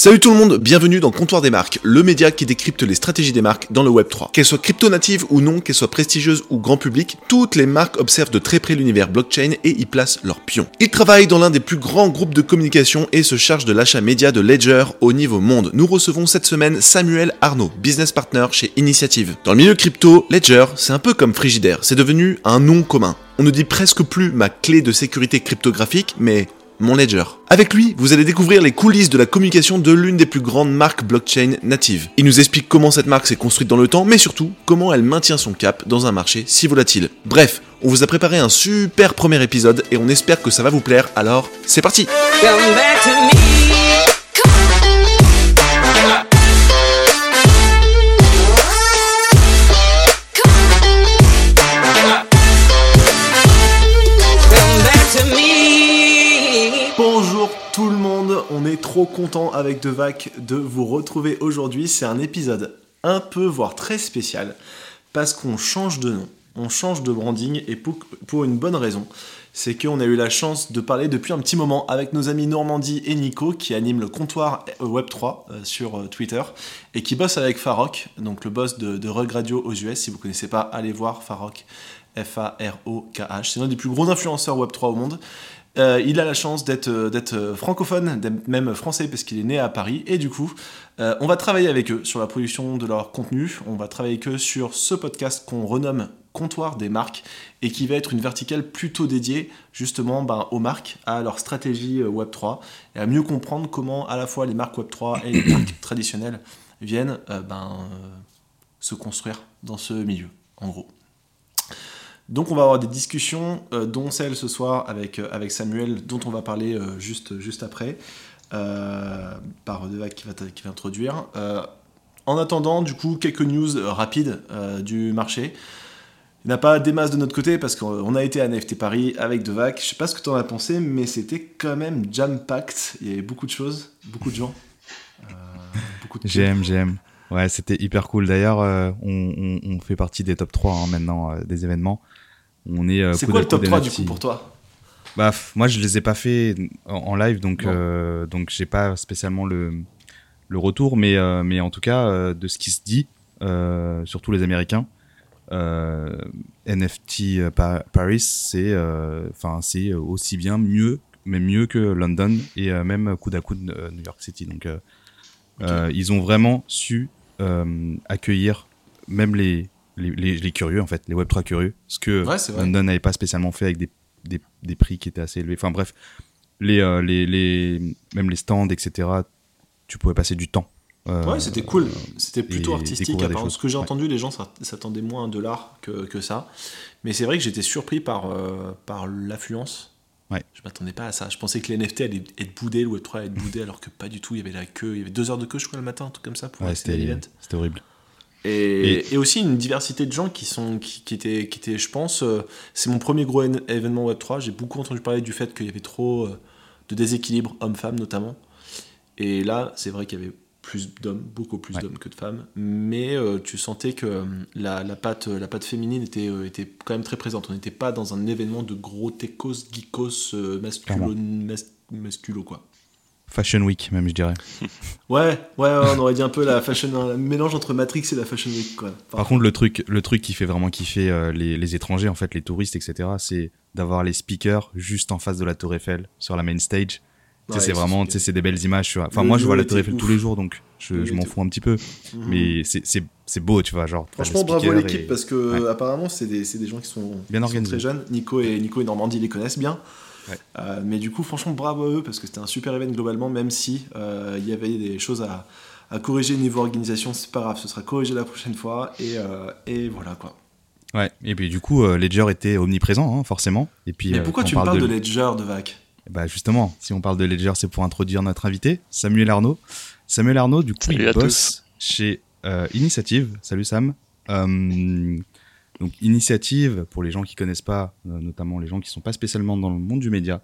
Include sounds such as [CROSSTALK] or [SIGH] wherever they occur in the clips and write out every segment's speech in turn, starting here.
Salut tout le monde, bienvenue dans Comptoir des marques, le média qui décrypte les stratégies des marques dans le Web 3. Qu'elles soient crypto-natives ou non, qu'elles soient prestigieuses ou grand public, toutes les marques observent de très près l'univers blockchain et y placent leurs pions. Ils travaillent dans l'un des plus grands groupes de communication et se chargent de l'achat média de Ledger au niveau monde. Nous recevons cette semaine Samuel Arnaud, business partner chez Initiative. Dans le milieu crypto, Ledger, c'est un peu comme Frigidaire, c'est devenu un nom commun. On ne dit presque plus ma clé de sécurité cryptographique, mais mon Ledger. Avec lui, vous allez découvrir les coulisses de la communication de l'une des plus grandes marques blockchain natives. Il nous explique comment cette marque s'est construite dans le temps, mais surtout comment elle maintient son cap dans un marché si volatile. Bref, on vous a préparé un super premier épisode et on espère que ça va vous plaire, alors c'est parti. Trop content avec Devac de vous retrouver aujourd'hui. C'est un épisode un peu, voire très spécial, parce qu'on change de nom, on change de branding, et pour, une bonne raison. C'est qu'on a eu la chance de parler depuis un petit moment avec nos amis Normandie et Nico qui animent le comptoir Web3 euh, sur euh, Twitter et qui bossent avec Farok, donc le boss de, de Rug Radio aux US. Si vous connaissez pas, allez voir Farok, F-A-R-O-K-H. C'est l'un des plus gros influenceurs Web3 au monde. Euh, il a la chance d'être euh, euh, francophone, même français parce qu'il est né à Paris. Et du coup, on va travailler avec eux sur la production de leur contenu. On va travailler avec eux sur ce podcast qu'on renomme Comptoir des marques et qui va être une verticale plutôt dédiée justement ben, aux marques, à leur stratégie euh, Web3 et à mieux comprendre comment à la fois les marques Web3 et les marques traditionnelles viennent ben, se construire dans ce milieu, en gros. Donc on va avoir des discussions, euh, dont celle ce soir avec, euh, avec Samuel, dont on va parler euh, juste, juste après, par Devac qui va, qui va introduire. En attendant, du coup, quelques news rapides du marché. Il n'y a pas des masses de notre côté parce qu'on a été à NFT Paris avec Devac. Je sais pas ce que tu en as pensé, mais c'était quand même jam-packed. Il y avait beaucoup de choses, beaucoup de gens. beaucoup de GM, GM. Ouais, c'était hyper cool. D'ailleurs, on, fait partie des top 3 hein, maintenant des événements. On est. euh, C'est quoi le top coude 3 du coup pour toi? Bah, moi, je les ai pas fait en, en live, donc euh, donc j'ai pas spécialement le le retour, mais euh, mais en tout cas euh, de ce qui se dit, surtout les Américains, NFT Pa- Paris, c'est enfin c'est aussi bien mieux, mais mieux que London et même coude à coude New York City. Donc ils ont vraiment su accueillir même les les, les, les curieux en fait, les Web3 curieux, ce que Ouais. London n'avait pas spécialement fait avec des, des, des prix qui étaient assez élevés. Enfin bref, les, euh, les, les, même les stands, etc., tu pouvais passer du temps. Euh, Ouais, c'était cool. C'était plutôt artistique. Apparemment, ce que j'ai Ouais. entendu, les gens s'att- s'attendaient moins à un dollar que, que ça. Mais c'est vrai que j'étais surpris par, euh, par l'affluence. Ouais. Je m'attendais pas à ça. Je pensais que les NFT allaient être boudés, le Web3 allait être boudé, alors que pas du tout. Il y avait la queue. Il y avait deux heures de queu, je crois, le matin, un truc comme ça, pour Ouais, c'était horrible. Et, Et- et aussi une diversité de gens qui sont qui, qui étaient qui étaient je pense euh, c'est mon premier gros en- événement Web 3 j'ai beaucoup entendu parler du fait qu'il y avait trop euh, de déséquilibre homme-femme notamment. Et là c'est vrai qu'il y avait plus d'hommes beaucoup plus Ouais. d'hommes que de femmes. Mais euh, tu sentais que la, la patte la patte féminine était était quand même très présente. On n'était pas dans un événement de gros techos geekos masculo quoi Fashion Week, même, je dirais. [LAUGHS] ouais, ouais ouais on aurait dit un peu la fashion un mélange entre Matrix et la fashion week quoi Par contre, le truc, le truc qui fait vraiment kiffer euh, les, les étrangers, en fait, les touristes, etc., c'est d'avoir les speakers juste en face de la Tour Eiffel, sur la main stage. Ouais, c'est vraiment, sont- tu sais, c'est des belles images. tu vois. Enfin, Le moi, je vois la Tour Eiffel tous les jours, donc je, m'en fous un petit peu. Mhm. Mais c'est- beau, tu vois, genre. Franchement, bravo speaker l'équipe et- parce que Ouais. apparemment c'est des, des gens qui sont, Bien qui sont très jeunes. Nico et Nico et Normandie les connaissent bien. Ouais. Euh, mais du coup, franchement, bravo à eux parce que c'était un super événement globalement, même si euh, il y avait des choses à, à corriger niveau organisation. C'est pas grave, ce sera corrigé la prochaine fois et, euh, et voilà quoi. Ouais, et puis du coup, Ledger était omniprésent, hein, forcément. Et puis, mais pourquoi tu me parles de, de Ledger de Vac? Bah justement, si on parle de Ledger, c'est pour introduire notre invité, Samuel Arnaud. Samuel Arnaud, du coup, Salut il bosse chez euh, Initiative. Salut Sam. Euh, donc Initiative, pour les gens qui connaissent pas, euh, notamment les gens qui sont pas spécialement dans le monde du média,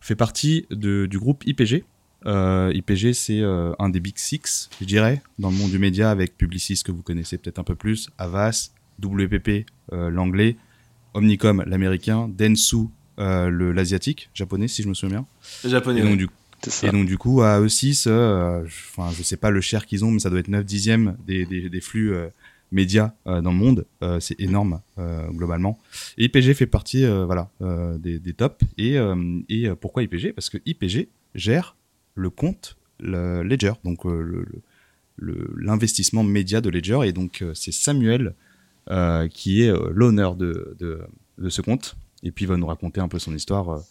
fait partie de- du groupe IPG. Euh, IPG, c'est euh, un des Big Six, je dirais, dans le monde du média, avec Publicis, que vous connaissez peut-être un peu plus, Avas, WPP, euh, l'anglais, Omnicom, l'américain, Dentsu, euh, le- l'asiatique, japonais, si je me souviens bien. Japonais. Et donc, ouais. du, C'est ça. Et donc du coup, à E6, euh, je- enfin, je sais pas le share qu'ils ont, mais ça doit être 9 dixièmes des, des, des flux euh, médias euh, dans le monde. Euh, c'est énorme euh, globalement. Et IPG fait partie, voilà, des, des tops. Et, et pourquoi IPG Parce que IPG gère le compte le Ledger, donc l'investissement média de Ledger. Et donc c'est Samuel qui est l'honneur de, de, de ce compte. Et puis il va nous raconter un peu son histoire.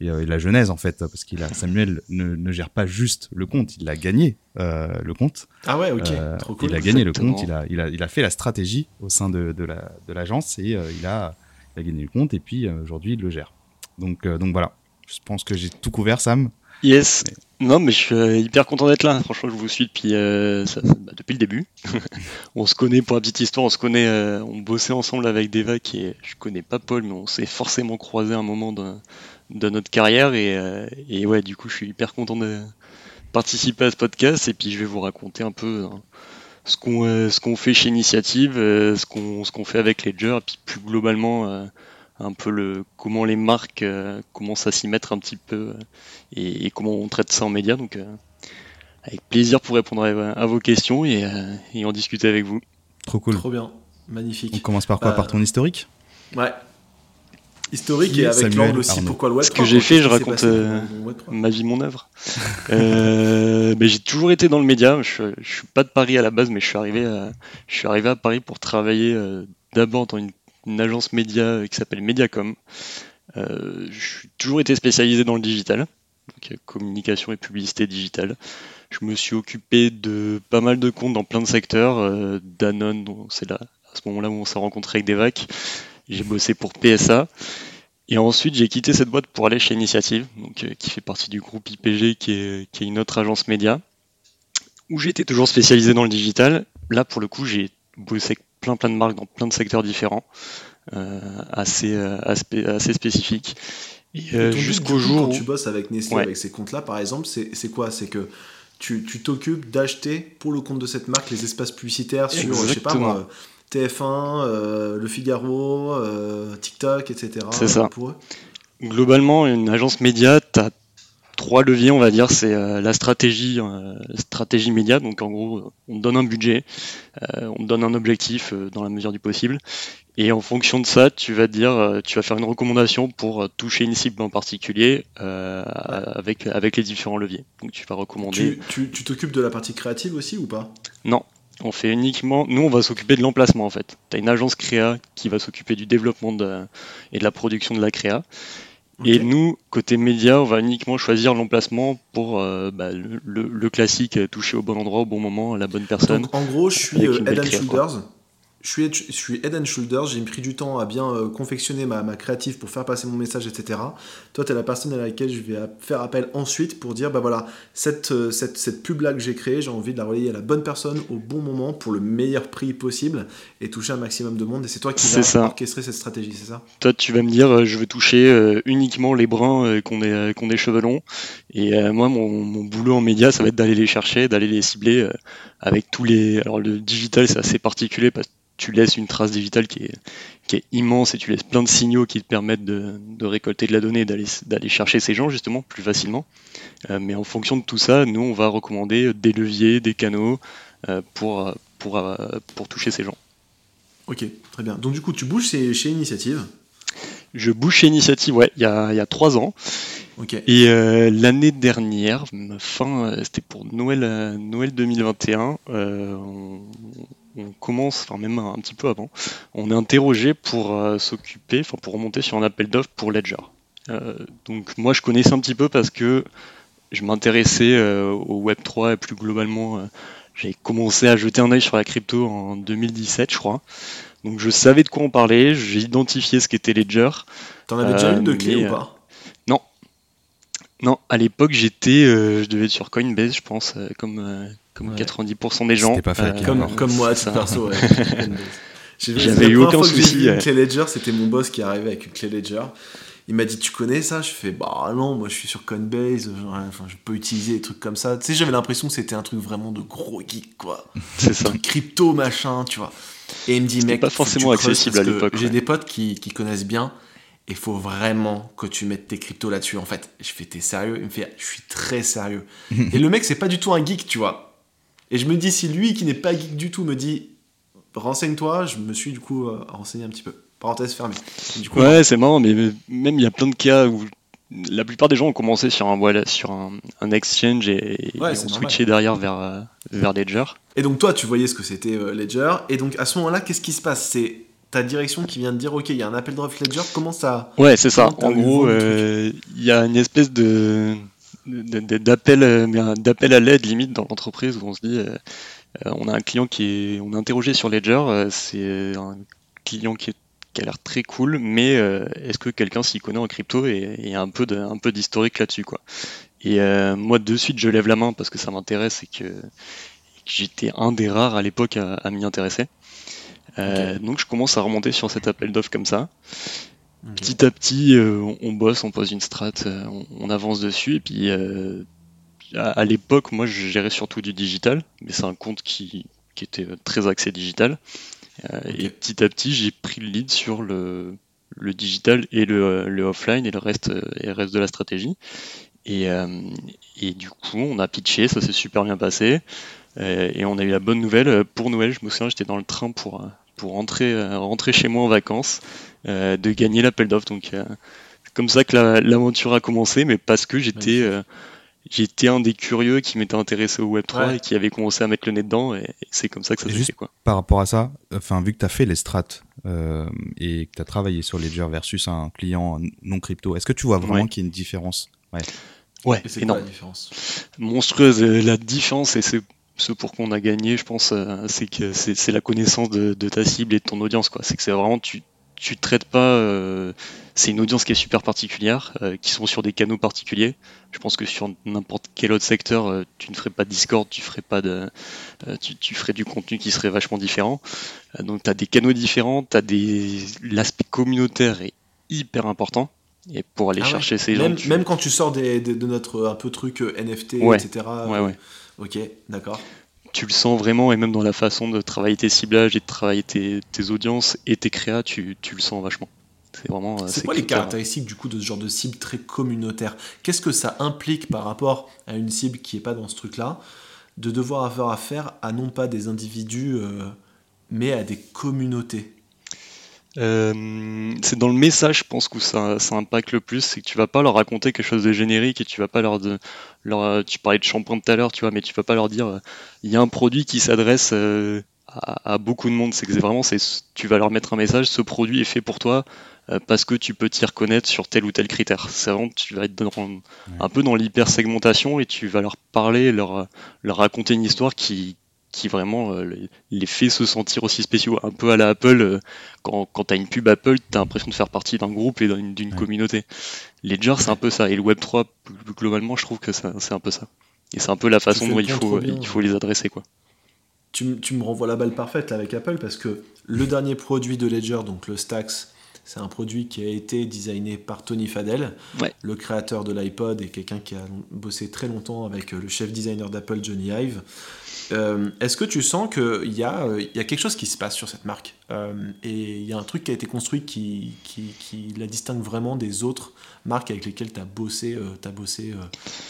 Et, euh, et la genèse en fait parce qu'il a Samuel ne, ne gère pas juste le compte il a gagné euh, le compte Ah ouais, ok, Euh, trop cool. il a gagné le compte il a, il a il a fait la stratégie au sein de, de la de l'agence et euh, il a il a gagné le compte et puis euh, aujourd'hui il le gère donc euh, donc voilà je pense que j'ai tout couvert Sam Yes. Non, mais je suis hyper content d'être là. Franchement, je vous suis depuis, euh, ça- bah, depuis le début. [LAUGHS] on se connaît, pour la petite histoire, on se connaît, euh, on bossait ensemble avec Devac et je connais pas Paul, mais on s'est forcément croisé à un moment de notre carrière et, euh, et ouais, du coup, je suis hyper content de participer à ce podcast et puis je vais vous raconter un peu hein, ce qu'on euh, ce qu'on fait chez Initiative, euh, ce qu'on ce qu'on fait avec Ledger et puis plus globalement euh, un peu le comment les marques euh, commencent à s'y mettre un petit peu euh, et, et comment on traite ça en média. Donc, euh, avec plaisir pour répondre à, à vos questions et, euh, et en discuter avec vous. trop cool Trop bien, on magnifique. commence par quoi? Par ton historique? Ouais. Historique et avec l'angle aussi pourquoi le Web Ce 3, que j'ai fait, je raconte, euh, dans le Web 3. Ma vie, mon œuvre. Euh, [LAUGHS] mais j'ai toujours été dans le média. Je, je suis pas de Paris à la base, mais je suis arrivé à, je suis arrivé à Paris pour travailler euh, d'abord dans une, une agence média qui s'appelle Mediacom. Je suis toujours été spécialisé dans le digital, donc communication et publicité digitale. Je me suis occupé de pas mal de comptes dans plein de secteurs. Danone, c'est là à ce moment-là où on s'est rencontré avec Devac. J'ai bossé pour PSA. Et ensuite, j'ai quitté cette boîte pour aller chez Initiative, donc, euh, qui fait partie du groupe IPG, qui est, qui est une autre agence média, où j'étais toujours spécialisé dans le digital. Là, pour le coup, j'ai bossé avec plein plein de marques dans plein de secteurs différents, euh, assez, euh, assez, assez spécifiques. Et, euh, jusqu'au jour Quand où... tu bosses avec Nestlé, Ouais. avec ces comptes-là, par exemple, c'est quoi? C'est que tu tu t'occupes d'acheter pour le compte de cette marque les espaces publicitaires sur, je sais pas Exactement. moi, TF1, euh, Le Figaro, euh, TikTok, etc. C'est ça. Pour eux. Globalement, une agence média, tu as trois leviers, on va dire. C'est euh, la stratégie, euh, stratégie média. Donc, en gros, on te donne un budget, euh, on te donne un objectif dans la mesure du possible. Et en fonction de ça, tu vas te dire, tu vas faire une recommandation pour toucher une cible en particulier avec, avec les différents leviers. Donc, tu vas recommander. Tu t'occupes de la partie créative aussi ou pas? Non, on fait uniquement. Nous, on va s'occuper de l'emplacement en fait. Tu as une agence créa qui va s'occuper du développement de- et de la production de la créa. Et nous, côté média, on va uniquement choisir l'emplacement pour euh, bah, le, le- le classique, euh, toucher au bon endroit, au bon moment, à la bonne personne. Donc en gros, je suis euh, Head and quoi. Je suis, head- je suis Head and Shoulders, j'ai pris du temps à bien euh, confectionner ma, ma créative pour faire passer mon message, etc. Toi, tu es la personne à laquelle je vais faire appel ensuite pour dire, bah voilà, cette, euh, cette, cette pub-là que j'ai créée, j'ai envie de la relayer à la bonne personne au bon moment pour le meilleur prix possible et toucher un maximum de monde. Et c'est toi qui vas orchestrer cette stratégie, c'est ça? Toi, tu vas me dire, euh, je veux toucher uniquement les bruns qu'on ait, qu'on ait cheveux longs. Et moi, mon, mon boulot en média, ça va être d'aller les chercher, d'aller les cibler avec tous les. Alors, le digital, c'est assez particulier parce que tu laisses une trace digitale qui est, qui est immense et tu laisses plein de signaux qui te permettent de, de récolter de la donnée et d'aller, chercher ces gens, justement, plus facilement. Euh, mais en fonction de tout ça, nous, on va recommander des leviers, des canaux euh, pour, euh, pour, pour toucher ces gens. Ok, très bien. Donc du coup, tu bouges chez, Initiative. Je bouge chez Initiative, ouais, il y a, il y a trois ans. Et euh, l'année dernière, fin, c'était pour Noël, Noël 2021, euh, on, on commence, enfin même un, un petit peu avant, on est interrogé pour euh, s'occuper, enfin pour remonter sur un appel d'offres pour Ledger. Euh, donc moi je connaissais un petit peu parce que je m'intéressais euh, au Web 3 et plus globalement, j'ai commencé à jeter un œil sur la crypto en 2017, je crois. Donc je savais de quoi on parlait, j'ai identifié ce qu'était Ledger. T'en avais déjà une de clé mais, ou pas? Non, à l'époque j'étais, euh, je devais être sur Coinbase, je pense, euh, comme, euh, comme Ouais. 90% des gens. Pas fait avec Comme, Alors, comme moi, ça. perso, ouais. [LAUGHS] J'avais eu aucun souci, une ouais. clé Ledger, c'était mon boss qui est arrivé avec une clé Ledger. Il m'a dit Tu connais ça? Je fais Bah non, moi je suis sur Coinbase, genre, enfin, je peux utiliser des trucs comme ça. Tu sais, j'avais l'impression que c'était un truc vraiment de gros geek, quoi. [LAUGHS] C'est Un ça. crypto, machin, tu vois. Et il me dit Mec, pas forcément accessible parce à que l'époque, J'ai ouais. des potes qui, qui connaissent bien. il faut vraiment que tu mettes tes cryptos là-dessus. En fait, je fais, t'es sérieux? Il me fait, je suis très sérieux. [LAUGHS] et le mec, c'est pas du tout un geek, tu vois. Et je me dis, si lui, qui n'est pas geek du tout, me dit, renseigne-toi, je me suis du coup euh, renseigné un petit peu. Parenthèse fermée. Du coup, Ouais, c'est marrant, mais même il y a plein de cas où la plupart des gens ont commencé sur un, voilà, sur un, un exchange et, et Ouais, ont switché derrière vers, euh, vers Ledger. Et donc toi, tu voyais ce que c'était euh, Ledger. Et donc à ce moment-là, qu'est-ce qui se passe? C'est ta direction qui vient de dire, ok, il y a un appel d'offres Ledger. Comment ça Ouais, c'est ça. En gros, euh, il y a une espèce de- d'appel euh, d'appel à l'aide limite dans l'entreprise où on se dit euh, euh, on a un client qui est on a interrogé sur Ledger c'est un client qui, est- qui a l'air très cool mais euh, est-ce que quelqu'un s'y connaît en crypto et y a un peu de un peu d'historique là-dessus quoi. Et euh, moi de suite je lève la main parce que ça m'intéresse et que, et que j'étais un des rares à l'époque à, à m'y intéresser. Euh, donc je commence à remonter sur cet appel d'offres comme ça Ok. Petit à petit, euh, on, on bosse, on pose une strat, euh, on, on avance dessus. Et puis, euh, à, à l'époque, moi, je gérais surtout du digital, mais c'est un compte qui, qui était très axé digital. Et petit à petit, j'ai pris le lead sur le, le digital et le, le offline et le reste, et le reste de la stratégie. Et, euh, et du coup, on a pitché, ça s'est super bien passé. Euh, et on a eu la bonne nouvelle. Pour Noël, je me souviens, j'étais dans le train pour, pour rentrer, rentrer chez moi en vacances, de gagner l'appel d'offres. Donc, euh, c'est comme ça que la- l'aventure a commencé, mais parce que j'étais euh, j'étais un des curieux qui m'était intéressé au Web3 Ouais. et qui avait commencé à mettre le nez dedans. Et, et c'est comme ça que ça s'est juste- fait. Quoi. Par rapport à ça, enfin, vu que tu as fait les strats euh, et que tu as travaillé sur Ledger versus un client non crypto, est-ce que tu vois vraiment Ouais. qu'il y a une différence? Ouais, Et c'est quoi énorme. la différence? Monstrueuse. Euh, La différence, et c'est ce pour qu'on a gagné, je pense, euh, c'est que c'est c'est la connaissance de, de ta cible et de ton audience. quoi. C'est que c'est vraiment, tu tu traites pas. euh, c'est une audience qui est super particulière, euh, qui sont sur des canaux particuliers. Je pense que sur n'importe quel autre secteur, euh, tu ne ferais pas de Discord, tu ferais pas de, tu, tu ferais du contenu qui serait vachement différent. Donc tu as des canaux différents, as des l'aspect communautaire est hyper important. Et pour aller Ah ouais. chercher ces même, gens, tu- même quand tu sors des, des- de notre un peu truc NFT, Ouais. etc. Ouais, ouais. Ok, d'accord. Tu le sens vraiment, et même dans la façon de travailler tes ciblages et de travailler tes, tes audiences et tes créas, tu, tu le sens vachement. C'est vraiment. euh, C'est quoi les caractéristiques du coup de ce genre de cible très communautaire? Qu'est-ce que ça implique par rapport à une cible qui est pas dans ce truc-là? De devoir avoir affaire à non pas des individus euh, mais à des communautés Euh, c'est dans le message, je pense, que ça, ça impacte le plus. C'est que tu vas pas leur raconter quelque chose de générique et tu vas pas leur. De, leur tu parlais de shampoing tout à l'heure, tu vois, mais tu vas pas leur dire euh, il y a un produit qui s'adresse euh, à, à beaucoup de monde. C'est que c'est vraiment, c'est, tu vas leur mettre un message ce produit est fait pour toi parce que tu peux t'y reconnaître sur tel ou tel critère. C'est vraiment, tu vas être dans, un peu dans l'hyper-segmentation et tu vas leur parler, leur, leur raconter une histoire qui qui vraiment euh, les- fait se sentir aussi spéciaux, un peu à la Apple, euh, quand, quand tu as une pub Apple, tu as l'impression de faire partie d'un groupe et d'une Ouais. communauté. Ledger, c'est un peu ça, et le Web3, plus globalement, je trouve que c'est un peu ça. Et c'est un peu la façon dont il faut, bien. il faut les adresser. quoi. tu, tu me renvoies la balle parfaite là, avec Apple parce que le dernier produit de Ledger, donc le Stax, c'est un produit qui a été designé par Tony Fadell, Ouais. le créateur de l'iPod et quelqu'un qui a bossé très longtemps avec euh, le chef designer d'Apple, Johnny Ive. Euh, Est-ce que tu sens qu'il y, a, euh, il y a quelque chose qui se passe sur cette marque Euh, et il y a un truc qui a été construit qui, qui, qui la distingue vraiment des autres marques avec lesquelles tu as bossé, bossé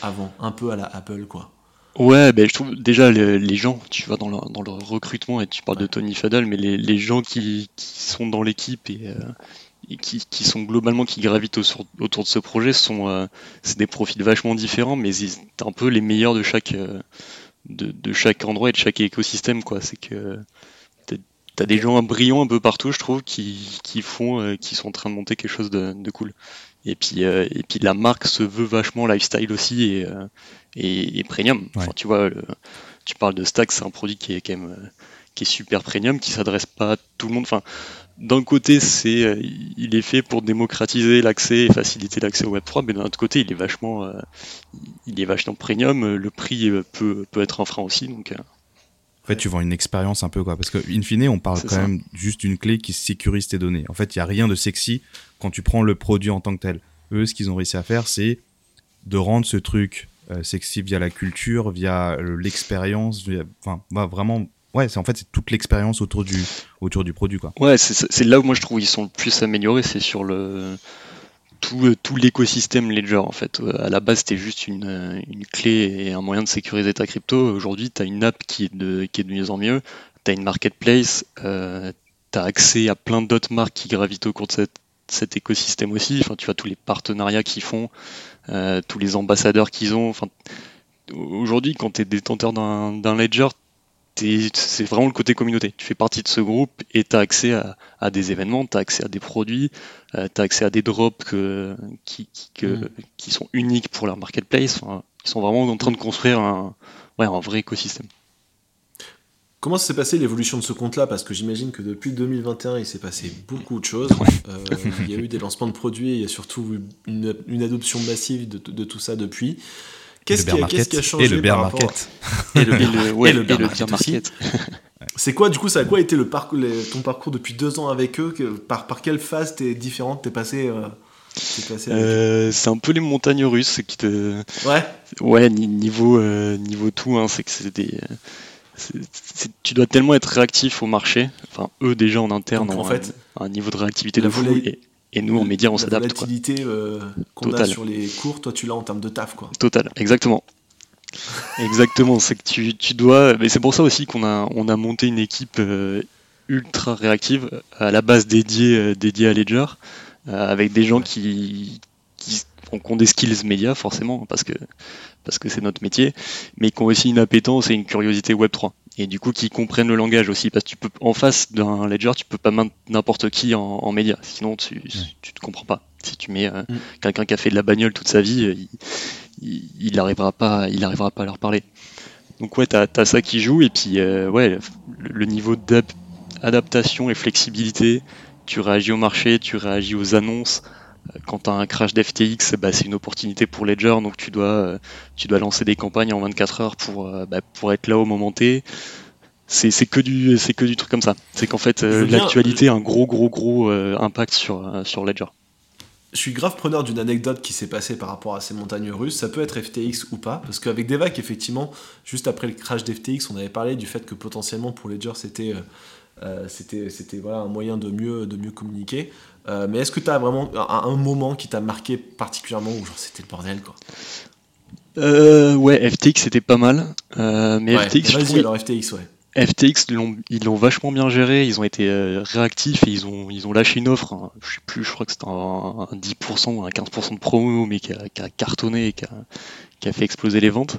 avant, un peu à la Apple quoi? Ouais, ben, je trouve déjà le- les gens, tu vas dans le, dans recrutement et tu parles de. Tony Fadell, mais les, les gens qui, qui sont dans l'équipe et, et qui, qui sont globalement qui gravitent autour, autour de ce projet sont euh, c'est des profils vachement différents, mais c'est un peu les meilleurs de chaque euh, de, de chaque endroit et de chaque écosystème quoi. C'est que t'as- des gens brillants un peu partout, je trouve, qui, qui font euh, qui sont en train de monter quelque chose de, de cool. Et puis euh, et puis la marque se veut vachement lifestyle aussi et euh, et, et premium. Enfin, tu vois, le- tu parles de Stack, c'est un produit qui est quand même qui est super premium, qui s'adresse pas à tout le monde. Enfin, d'un côté, c'est euh, il est fait pour démocratiser l'accès et faciliter l'accès au Web3, mais d'un autre côté, il est vachement euh, il est vachement premium. Le prix euh, peut peut être un frein aussi, donc. En fait, tu vends une expérience un peu, quoi. Parce que, in fine, on parle quand ça. même juste d'une clé qui sécurise tes données. En fait, il n'y a rien de sexy quand tu prends le produit en tant que tel. Eux, ce qu'ils ont réussi à faire, c'est de rendre ce truc sexy via la culture, via l'expérience, enfin, bah, vraiment ouais, c'est en fait c'est toute l'expérience autour du autour du produit quoi. Ouais, c'est là où moi je trouve ils sont le plus améliorés, c'est sur le tout, tout l'écosystème Ledger en fait. Euh, À la base, c'était juste une, une clé et un moyen de sécuriser ta crypto. Aujourd'hui, tu as une app qui est de, qui est de mieux en mieux. Tu as une marketplace, euh, tu as accès à plein d'autres marques qui gravitent autour de cette- cet écosystème aussi. Enfin, tu vois tous les partenariats qu'ils font, euh, tous les ambassadeurs qu'ils ont. Enfin, aujourd'hui, quand tu es détenteur d'un Ledger, c'est vraiment le côté communauté. Tu fais partie de ce groupe et tu as accès à, à des événements, tu as accès à des produits, tu as accès à des drops que- qui, qui- que- Mm. qui sont uniques pour leur marketplace. Enfin, ils sont vraiment en train de construire un, ouais, un vrai écosystème. Comment s'est passé l'évolution de ce compte-là? Parce que j'imagine que depuis 2021, il s'est passé beaucoup de choses. Euh, il y a eu des lancements de produits, il y a surtout une, une adoption massive de, de tout ça depuis. Qu'est-ce le qui, a- qu'est-ce qui a market. changé Et le bear market. Et le [LAUGHS] Et le, ouais, et le et bear le market bear aussi. market. C'est quoi, du coup, ça a quoi été le parcours, les- ton parcours depuis deux ans avec eux que- par, par quelle phase t'es différente t'es passé, euh, t'es passé avec eux Euh, c'est un peu les montagnes russes qui te, Ouais, Ouais, ni- niveau, euh, niveau tout, hein, c'est que c'est des. c'est- c'est- tu dois tellement être réactif au marché. Enfin, eux déjà en interne Donc, en ont fait, un, un niveau de réactivité de fou. Et, et nous en médias, on la s'adapte. volatilité euh, qu'on a Total. sur les cours, toi tu l'as en termes de taf, quoi. Total, exactement. [LAUGHS] Exactement, c'est que tu, tu dois. Mais c'est pour ça aussi qu'on a, on a monté une équipe euh, ultra réactive, à la base dédiée, euh, dédiée à Ledger, avec des gens qui, qui, ont- qui ont des skills médias, forcément, parce que parce que c'est notre métier, mais qui ont aussi une appétence et une curiosité Web3. Et du coup, qui comprennent le langage aussi, parce que tu peux, en face d'un Ledger, tu peux pas mettre n'importe qui en, en média, sinon tu, tu te comprends pas. Si tu mets euh, Mm. quelqu'un qui a fait de la bagnole toute sa vie, euh, il, il, arrivera pas, il arrivera pas à leur parler. Donc ouais, t'as as ça qui joue et puis euh, ouais, le, le niveau d'adaptation et flexibilité, tu réagis au marché, tu réagis aux annonces. Quand t'as un crash d'FTX, bah, c'est une opportunité pour Ledger, donc tu dois, euh, tu dois lancer des campagnes en 24 heures pour, euh, bah, pour être là au moment T. C'est que du, c'est que du truc comme ça. C'est qu'en fait, euh, l'actualité a un gros, gros, gros impact sur, sur Ledger. Je suis grave preneur d'une anecdote qui s'est passée par rapport à ces montagnes russes. Ça peut être FTX ou pas, parce qu'avec Devac, effectivement, juste après le crash d'FTX, on avait parlé du fait que potentiellement pour Ledger, c'était euh, c'était c'était voilà un moyen de mieux de mieux communiquer. Euh, mais est-ce que tu as vraiment un, un moment qui t'a marqué particulièrement où genre c'était le bordel quoi Euh, ouais, FTX c'était pas mal, euh, mais Ouais, FTX, je Vas-y trouve, alors FTX ouais. FTX ils l'ont vachement bien géré, ils ont été euh, réactifs et ils ont ils ont lâché une offre, hein, je sais plus, je crois que c'était un, un 10% ou un 15% de promo, mais qui a, qui a cartonné et qui a, qui a fait exploser les ventes.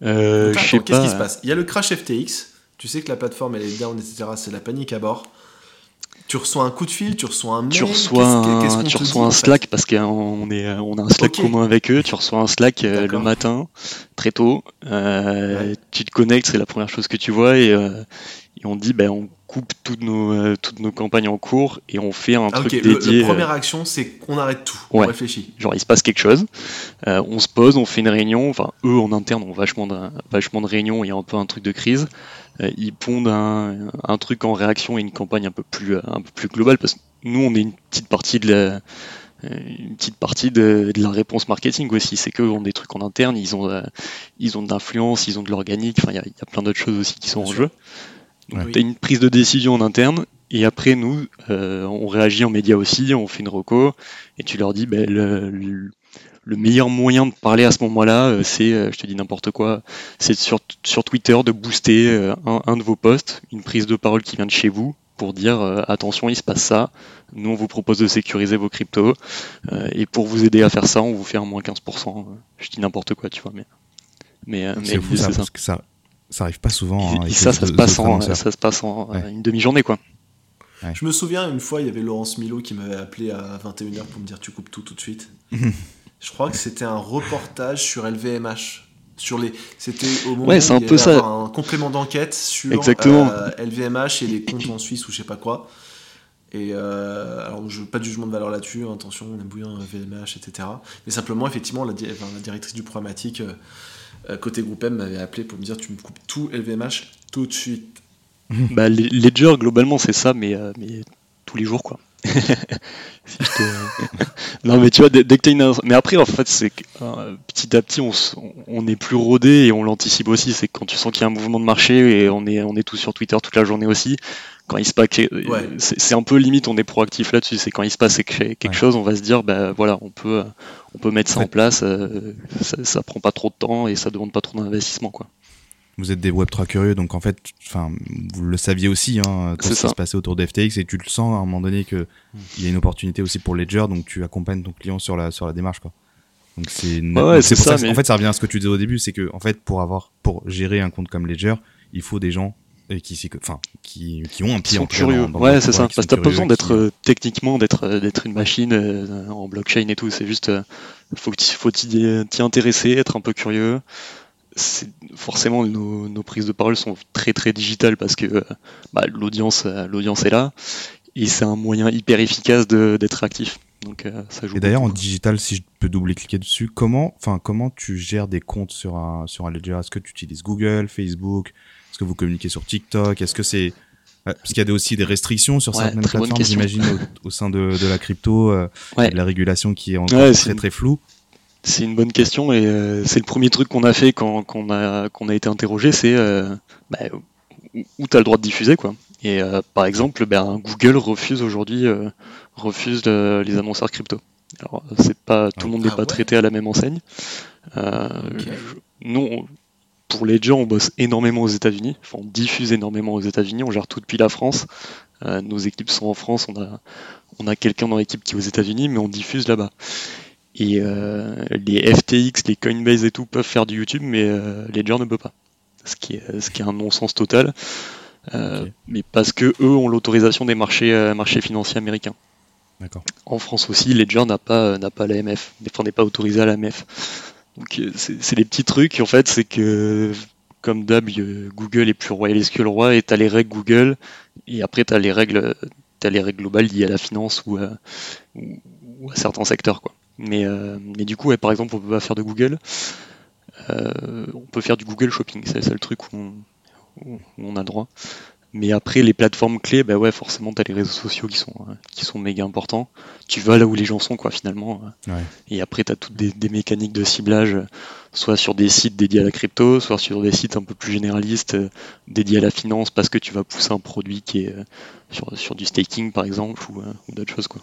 Qu'est-ce qui se passe? Il y a le crash FTX. Tu sais que la plateforme elle est down, etc. C'est la panique à bord. Tu reçois un coup de fil, tu reçois un mail. Tu reçois qu'est-ce- qu'est-ce un, tu reçois dit, un Slack parce qu'on est, on a un Slack commun avec eux. Tu reçois un Slack euh, le matin, très tôt. Euh, Ouais. Tu te connectes, c'est la première chose que tu vois et, euh, et on dit ben on coupe toutes nos euh, toutes nos campagnes en cours et on fait un Ah, truc ok, le- dédié. la euh, première action, c'est qu'on arrête tout. On Ouais. réfléchit. genre il se passe quelque chose, euh, on se pose, on fait une réunion, enfin eux en interne ont vachement de, vachement de réunions, il y a un peu un truc de crise, Euh, ils pondent un, un truc en réaction et une campagne un peu plus euh, un peu plus globale parce que nous on est une petite partie de la euh, une petite partie de, de la réponse marketing aussi, c'est qu'eux ont des trucs en interne, ils ont euh, ils ont de l'influence, ils ont de l'organique, enfin il y a, il y a plein d'autres choses aussi qui sont Bien en sûr. jeu. Donc Oui. une prise de décision en interne et après nous euh, on réagit en médias aussi, on fait une reco et tu leur dis ben, le, le- le meilleur moyen de parler à ce moment-là, euh, c'est, euh, je te dis n'importe quoi, c'est sur, sur Twitter de booster euh, un, un de vos posts, une prise de parole qui vient de chez vous pour dire euh, attention, il se passe ça, nous on vous propose de sécuriser vos cryptos euh, et pour vous aider à faire ça, on vous fait un moins 15%. euh, Je dis n'importe quoi, tu vois, mais mais, mais C'est fou ça, c'est ça. parce que ça, ça arrive pas souvent. hein, Et ça, ça se passe en, ça se passe en euh, Ouais. une demi-journée quoi. Je me souviens une fois, il y avait Laurence Milo qui m'avait appelé à 21h pour me dire tu coupes tout tout de suite. [LAUGHS] je crois que c'était un reportage sur LVMH. Sur les, c'était au moment Ouais, c'est un il y peu ça. un complément d'enquête sur Exactement. euh, LVMH et les comptes en Suisse ou je sais pas quoi. Et euh, alors, je pas de jugement de valeur là-dessus, hein, attention, on aime bien LVMH, etc. Mais simplement, effectivement, la, di- enfin, la directrice du programmatique euh, euh, côté groupe M m'avait appelé pour me dire tu me coupes tout LVMH tout de suite. Bah, les- Ledger globalement c'est ça, mais, euh, mais tous les jours quoi. [LAUGHS] Non mais tu vois, dès, dès que t'as une... Mais après, en fait, c'est que, euh, petit à petit, on, on est plus rodé et on l'anticipe aussi. C'est quand tu sens qu'il y a un mouvement de marché et on est, on est tous sur Twitter toute la journée aussi. Quand il se passe, Ouais. c'est un peu limite, on est proactif là-dessus. C'est quand il se passe quelque Ouais. chose, on va se dire, bah voilà, on peut, euh, on peut mettre ça Ouais. en place. euh, ça, ça prend pas trop de temps et ça demande pas trop d'investissement, quoi. Vous êtes des Web3 curieux, donc en fait, enfin, vous le saviez aussi, hein, tout ce qui ça. se passait autour de FTX, et tu le sens à un moment donné que il y a une opportunité aussi pour Ledger, donc tu accompagnes ton client sur la sur la démarche, quoi. Donc c'est une- Ouais, c'est ça, mais- En fait, ça revient à ce que tu disais au début, c'est que en fait, pour avoir pour gérer un compte comme Ledger, il faut des gens et qui s'y- enfin qui qui ont un Qui pied sont en curieux. dans- dans ouais, c'est Web3, ça. qui Parce que t'as pas besoin qui- d'être euh, techniquement d'être euh, d'être une machine euh, en blockchain et tout. C'est juste, euh, faut que t'y- faut t'y t'y intéresser, être un peu curieux. Forcément nos, nos prises de parole sont très très digitales parce que euh, bah, l'audience euh, l'audience est là et c'est un moyen hyper efficace d'être actif. Donc euh, ça joue. Et d'ailleurs en digital, si je peux double-cliquer dessus, comment, enfin comment tu gères des comptes sur un sur un Ledger? Est-ce que tu utilises Google, Facebook? Est-ce que vous communiquez sur TikTok? Est-ce que c'est parce qu'il y a aussi des restrictions sur Ouais, certaines plateformes, j'imagine, au, au sein de, de la crypto, euh, Ouais. de la régulation qui est encore Ouais, très très floue. C'est une bonne question et euh, c'est le premier truc qu'on a fait quand, quand on, a, qu'on a été interrogé, c'est euh, bah, où, tu as le droit de diffuser quoi. Et euh, par exemple, ben, Google refuse aujourd'hui refuse le- les annonceurs crypto. Alors c'est pas tout le monde n'est Ah pas ouais traité à la même enseigne. Nous, on- pour Ledger, on bosse énormément aux États-Unis. Enfin, on diffuse énormément aux États-Unis. On gère tout depuis la France. Nos équipes sont en France. On a, on a quelqu'un dans l'équipe qui est aux États-Unis, mais on diffuse là-bas. Et euh, les FTX, les Coinbase et tout peuvent faire du YouTube, mais euh, Ledger ne peut pas. Ce qui est, ce qui est un non-sens total. Euh. Mais parce que eux ont l'autorisation des marchés, marchés financiers américains. D'accord. En France aussi, Ledger n'a pas, n'a pas l'AMF, enfin, n'est pas autorisé à l'AMF. Donc c'est des petits trucs, en fait, c'est que comme d'hab, Google est plus royaliste que le roi, et t'as les règles Google, et après t'as les règles, t'as les règles globales liées à la finance ou à, ou à certains secteurs, quoi. Mais, euh, mais du coup, ouais, par exemple, on peut pas faire de Google, Euh, on peut faire du Google Shopping, c'est le seul truc où on, où on a le droit. Mais après, les plateformes clés, bah ouais, forcément, t'as les réseaux sociaux qui sont, euh, qui sont méga importants. Tu vas là où les gens sont, quoi, finalement. Ouais. Et après, tu as toutes des, des mécaniques de ciblage, soit sur des sites dédiés à la crypto, soit sur des sites un peu plus généralistes euh, dédiés à la finance, parce que tu vas pousser un produit qui est sur, sur du staking, par exemple, ou, ou d'autres choses. Quoi.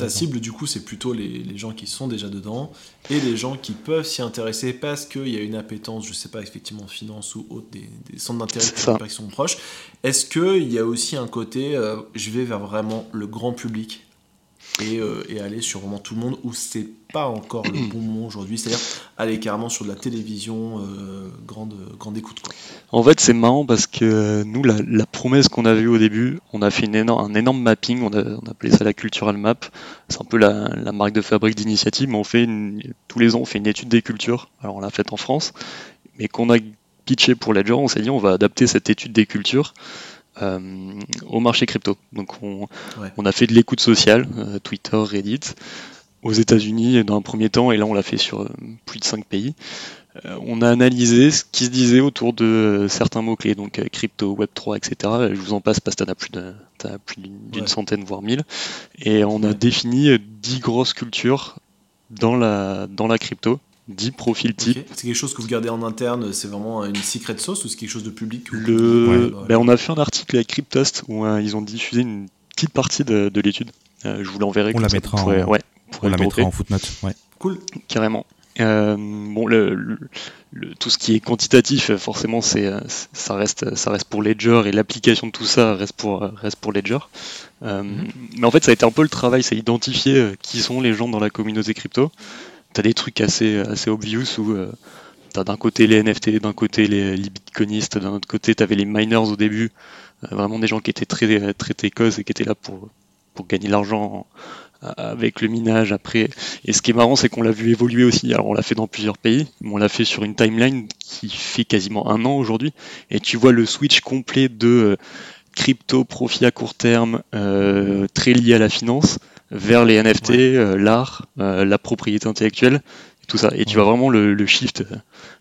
Ta cible, du coup, c'est plutôt les, les gens qui sont déjà dedans et les gens qui peuvent s'y intéresser parce qu'il y a une appétence, je sais pas, effectivement, finance ou autre, des, des centres d'intérêt qui sont proches. Est-ce qu'il y a aussi un côté, euh, je vais vers vraiment le grand public? Et, euh, et aller sur vraiment tout le monde où c'est pas encore le bon moment aujourd'hui, c'est-à-dire aller carrément sur de la télévision, euh, grande, grande écoute. En fait, c'est marrant parce que euh, nous, la, promesse qu'on avait au début, on a fait un énorme mapping, on a, on a appelé ça la cultural map. C'est un peu la, marque de fabrique d'initiative, mais on fait tous les ans, on fait une étude des cultures. Alors, on l'a faite en France, mais qu'on a pitché pour Ledger, on s'est dit, on va adapter cette étude des cultures au marché crypto. Donc, on, Ouais. on a fait de l'écoute sociale, euh, Twitter, Reddit, aux États-Unis dans un premier temps, et là, on l'a fait sur euh, plus de 5 pays. Euh, on a analysé ce qui se disait autour de euh, certains mots-clés, donc euh, crypto, Web3, etc. Je vous en passe parce que t'en as plus d'une Ouais. centaine, voire mille. Et on a Ouais. défini euh, 10 grosses cultures dans la, dans la crypto, 10 profils types. C'est quelque chose que vous gardez en interne, c'est vraiment une secret sauce ou c'est quelque chose de public que vous- Le, Ouais, bah, ben, on a fait un article avec Cryptost où euh, ils ont diffusé une petite partie de, de l'étude. Euh, je vous l'enverrai. On la mettra en- ouais, On la mettra en footnote. Ouais. Cool. Carrément. Euh, bon, le, le- le- tout ce qui est quantitatif, forcément, c'est, c'est- ça reste, ça reste pour Ledger et l'application de tout ça reste pour, reste pour Ledger. Euh, Mais en fait, ça a été un peu le travail, c'est identifier qui sont les gens dans la communauté crypto. T'as des trucs assez, assez obvious où euh, t'as d'un côté les NFT, d'un côté les, bitcoinistes, d'un autre côté t'avais les miners au début, Euh, vraiment des gens qui étaient très, très techos et qui étaient là pour, pour gagner de l'argent avec le minage après. Et ce qui est marrant, c'est qu'on l'a vu évoluer aussi. Alors, on l'a fait dans plusieurs pays, mais on l'a fait sur une timeline qui fait quasiment un an aujourd'hui. Et tu vois le switch complet de euh, crypto, profit à court terme, très lié à la finance, vers les NFT, euh, l'art, euh, la propriété intellectuelle. tout ça. Et tu vois vraiment le, le shift, euh,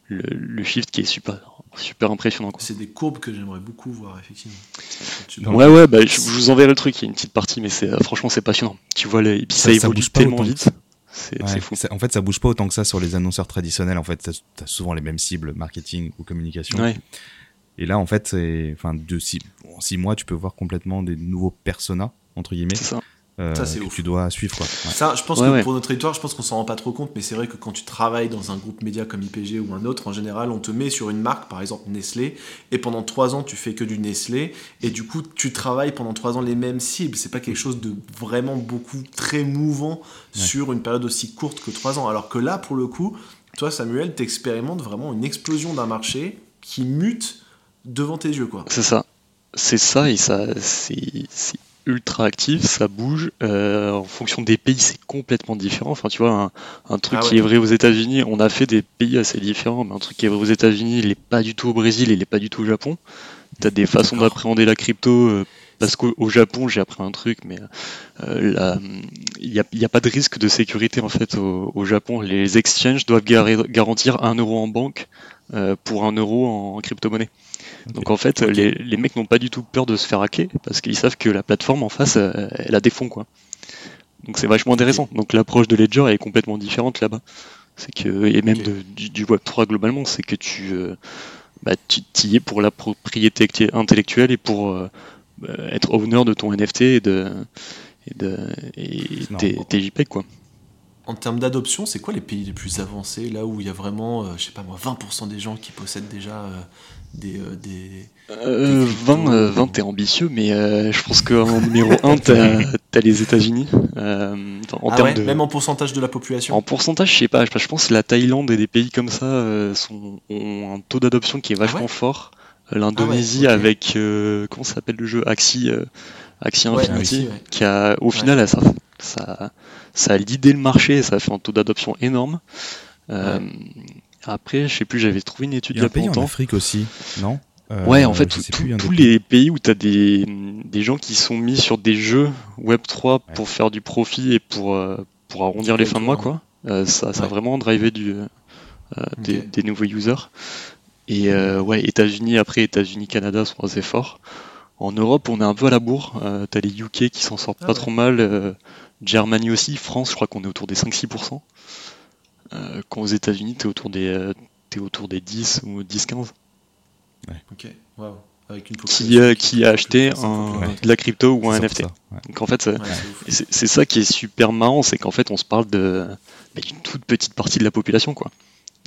le, le shift qui est super, super impressionnant. Quoi. C'est des courbes que j'aimerais beaucoup voir, effectivement. Ouais, ouais, bah, je, je vous enverrai le truc, il y a une petite partie, mais c'est, franchement, c'est passionnant. Tu vois, les, et puis ça, Ça- évolue tellement vite. C'est Ouais, c'est fou. ça- en fait, ça bouge pas autant que ça sur les annonceurs traditionnels. En fait, t'as as souvent les mêmes cibles, marketing ou communication. Ouais, Et là, en fait, c'est, enfin, de six, en six mois, tu peux voir complètement des nouveaux personas entre guillemets c'est ça. Euh, Ça, c'est que ouf. tu dois suivre. Quoi. Ouais. Ça, je pense Ouais, que ouais. pour notre territoire, je pense qu'on s'en rend pas trop compte, mais c'est vrai que quand tu travailles dans un groupe média comme IPG ou un autre, en général, on te met sur une marque, par exemple Nestlé, et pendant trois ans, tu fais que du Nestlé, et du coup, tu travailles pendant trois ans les mêmes cibles. C'est pas quelque chose de vraiment beaucoup très mouvant sur une période aussi courte que trois ans. Alors que là, pour le coup, toi, Samuel, t'expérimentes vraiment une explosion d'un marché qui mute devant tes yeux, quoi. C'est ça. C'est ça, et ça, c'est ultra actif, ça bouge. euh, en fonction des pays, c'est complètement différent. Enfin, tu vois, un, un truc Ah qui est vrai aux États-Unis, on a fait des pays assez différents, mais un truc qui est vrai aux États-Unis, il n'est pas du tout au Brésil, il n'est pas du tout au Japon. Tu as des façons d'appréhender la crypto. euh, parce qu'au au Japon, j'ai appris un truc, mais euh, il n'y a, y a pas de risque de sécurité en fait au, au Japon. Les exchanges doivent gar- garantir un euro en banque pour un euro en crypto-monnaie. Donc en fait, les, les mecs n'ont pas du tout peur de se faire hacker parce qu'ils savent que la plateforme en face, euh, elle a des fonds quoi. Donc c'est vachement intéressant. Donc l'approche de Ledger elle est complètement différente là-bas. C'est que et même de- du, du Web 3 globalement, c'est que tu euh, bah, tu y es pour la propriété intellectuelle et pour euh, euh, être owner de ton NFT et de et de et C'est tes, JPEG quoi. En termes d'adoption, c'est quoi les pays les plus avancés, là où il y a vraiment, euh, je sais pas moi, 20% des gens qui possèdent déjà euh, des, euh, des... Euh, Des 20, cryptos. euh, 20 t'es ambitieux, mais euh, je pense qu'en numéro 1, t'as [LAUGHS] as les États-Unis. Euh, en Ah termes ouais, de. même en pourcentage de la population En pourcentage, je sais pas, je pense que la Thaïlande et des pays comme ça euh, sont, ont un taux d'adoption qui est vachement Ah ouais fort. L'Indonésie ok. avec, euh, comment s'appelle le jeu? Axie, euh, Axie Infinity, qui a, au final, ça, ça, ça a lidé le marché, ça a fait un taux d'adoption énorme. Après, je sais plus, j'avais trouvé une étude Il y a un pas pays en longtemps. Afrique aussi, non? Euh, Ouais, en fait, tous les pays où tu as des, des gens qui sont mis sur des jeux Web3 Ouais. pour faire du profit et pour, euh, pour arrondir les fins de mois, quoi, euh, ça, ça a vraiment drivé du, euh, des, nouveaux users. Et euh, ouais, États-Unis, après, États-Unis, Canada sont assez forts. En Europe, on est un peu à la bourre. Euh, T'as les UK qui s'en sortent Ah pas ouais. trop mal. euh, Germany aussi. France, je crois qu'on est autour des 5-6%. Euh, quand aux États-Unis, t'es autour des, euh, t'es autour des 10 ou 10-15. Ok, waouh. Avec une Qui, euh, qui a acheté un, Ouais. de la crypto ou un NFT. ça, ouais. Donc en fait, Ouais, c'est ça qui est super marrant, c'est qu'en fait, on se parle de bah, d'une toute petite partie de la population, quoi.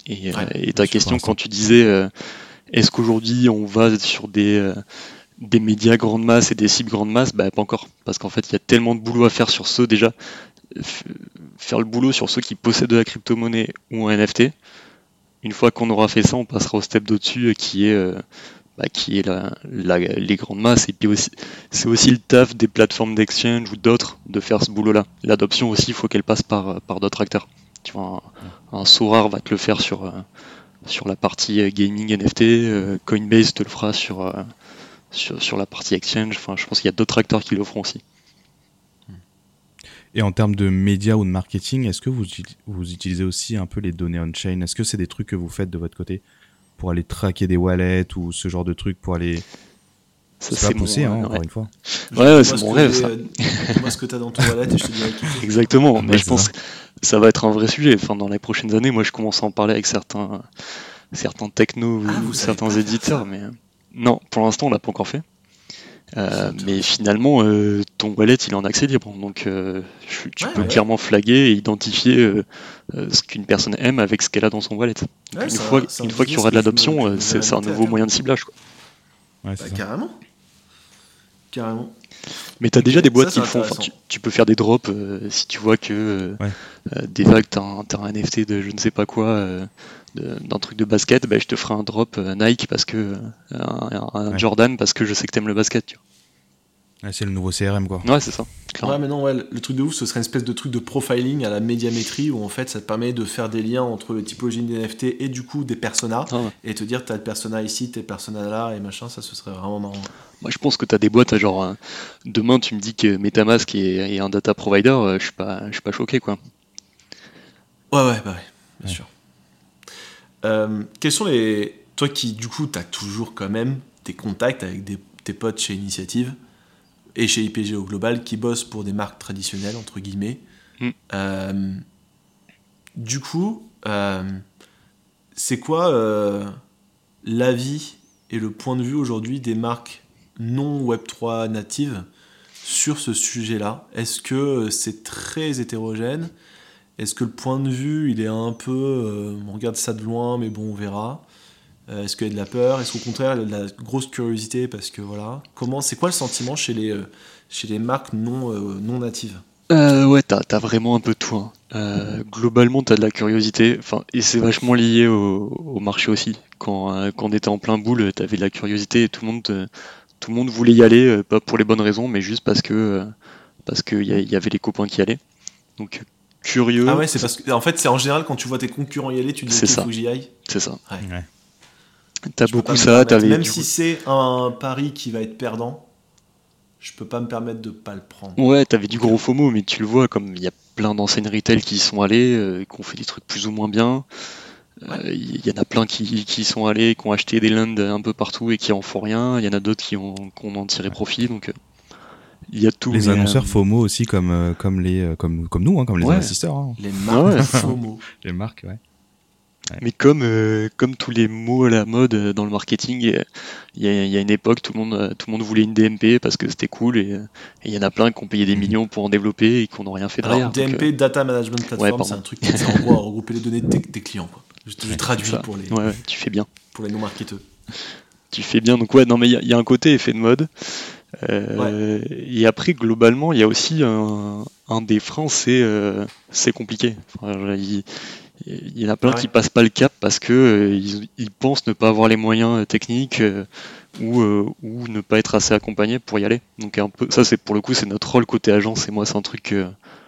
Et, Ouais, et ta question, quand tu disais, euh, est-ce qu'aujourd'hui on va sur des euh, des médias grande masse et des cibles grande masse, bah pas encore, parce qu'en fait, il y a tellement de boulot à faire sur ceux déjà, faire le boulot sur ceux qui possèdent de la crypto-monnaie ou un NFT. Une fois qu'on aura fait ça, on passera au step d'au-dessus, euh, qui est euh, bah, qui est les grandes masses et puis c'est aussi le taf des plateformes d'exchange ou d'autres de faire ce boulot-là. L'adoption aussi, il faut qu'elle passe par, par d'autres acteurs. Tu vois, un, un va te le faire sur, euh, sur la partie euh, gaming NFT, euh, Coinbase te le fera sur, euh, sur, sur la partie exchange. Enfin, je pense qu'il y a d'autres acteurs qui le feront aussi. Et en termes de médias ou de marketing, est-ce que vous, vous utilisez aussi un peu les données on-chain? Est-ce que c'est des trucs que vous faites de votre côté pour aller traquer des wallets ou ce genre de trucs pour aller pousser, mon- hein, ouais. encore une fois Ouais, c'est ce mon rêve, ça. euh, Dis-moi ce que t'as dans ton wallet et je te dirai qui. Exactement, mais Ouais, je c'est pense ça. que ça va être un vrai sujet. Enfin, dans les prochaines années, moi je commence à en parler avec certains, certains technos Ah, ou certains éditeurs, mais euh, non, pour l'instant on l'a pas encore fait. Euh, mais finalement, euh, ton wallet il est en accès libre, donc euh, tu Ouais, peux ouais. clairement flaguer et identifier euh, euh, ce qu'une personne aime avec ce qu'elle a dans son wallet. Ouais, une fois, une qu'il y aura de l'adoption, c'est un nouveau moyen de ciblage. quoi. Ouais, Bah, carrément. Carrément. Mais tu as déjà des boîtes ça, qui le font. Enfin, tu, tu peux faire des drops euh, si tu vois que euh, Ouais. euh, des vagues, t'as un, t'as un NFT de je ne sais pas quoi, euh, d'un truc de basket, bah, je te ferai un drop euh, Nike parce que euh, un, un Ouais. Jordan parce que je sais que t'aimes le basket. Tu Ouais, c'est le nouveau CRM quoi. Ouais, c'est ça. clairement. Ouais, mais non, ouais, le truc de ouf, ce serait une espèce de truc de profiling à la médiamétrie où en fait ça te permet de faire des liens entre le typologie des NFT et du coup des personas Ah ouais. et te dire t'as le persona ici, t'es persona là et machin, ça ce serait vraiment marrant. Moi, je pense que tu as des boîtes, genre, euh, demain, tu me dis que Metamask est, est un data provider, euh, je suis pas, je suis pas choqué, quoi. Ouais, ouais, bah ouais. bien sûr. Euh, quels sont les. Toi qui, du coup, tu as toujours quand même des contacts avec des, tes potes chez Initiative et chez IPG au global qui bossent pour des marques traditionnelles, entre guillemets. Mm. Euh, du coup, euh, c'est quoi l'avis et le point de vue aujourd'hui des marques non Web3 natives sur ce sujet-là? Est-ce que c'est très hétérogène? Est-ce que le point de vue, il est un peu... euh, on regarde ça de loin, mais bon, on verra Euh, Est-ce qu'il y a de la peur? Est-ce qu'au contraire, il y a de la grosse curiosité Parce que voilà. Comment, c'est quoi le sentiment chez les, euh, chez les marques non, non natives? Ouais, t'as, t'as vraiment un peu tout. hein. Globalement, t'as de la curiosité, et c'est vachement lié au, marché aussi. Quand, quand on était en plein boule, t'avais de la curiosité et tout le monde, tout le monde voulait y aller, pas pour les bonnes raisons, mais juste parce que parce qu'il y, y avait les copains qui allaient. Donc curieux, Ah ouais, c'est parce que. En fait, c'est en général quand tu vois tes concurrents y aller, tu dis C'est qu'il ça. faut que j'y aille. c'est ça. Ouais. T'as beaucoup ça, t'avais Même du si coup- c'est un pari qui va être perdant, je peux pas me permettre de pas le prendre. Ouais, t'avais du gros FOMO, mais tu le vois, comme il y a plein d'enseignes retail qui y sont allées, euh, qui ont fait des trucs plus ou moins bien. Euh, Il y en a plein qui, qui y sont allés, qui ont acheté des lands un peu partout et qui en font rien. Il y en a d'autres qui ont, qui ont en tiré profit. Donc, euh, il y a tout. Les annonceurs euh, FOMO aussi, comme, euh, comme, les, euh, comme, comme nous, hein, comme les Ouais. investisseurs. hein. Les marques ouais. FOMO. [LAUGHS] Les marques, ouais. Mais comme, euh, comme tous les mots à la mode dans le marketing, il y a, il y a une époque, tout le, monde, tout le monde voulait une DMP parce que c'était cool et et il y en a plein qui ont payé des millions pour en développer et qui n'ont rien fait derrière. Alors, donc, DMP, Data Management Platform, c'est un truc qui sert en gros à regrouper les données de tes- des clients. Quoi. Je, je traduis ça. pour les, Ouais, ouais, tu fais bien. pour les non-marketeux. tu fais bien. Donc ouais, non mais il y, a- il y a un côté effet de mode. Euh, Et après, globalement, il y a aussi un, un des freins, c'est euh, c'est compliqué. Enfin, il, il y en a plein ouais. qui passent pas le cap parce que euh, ils, ils pensent ne pas avoir les moyens euh, techniques ou, euh, ou ne pas être assez accompagnés pour y aller. Donc un peu, ça c'est pour le coup, c'est notre rôle côté agence. Et moi, c'est un truc, que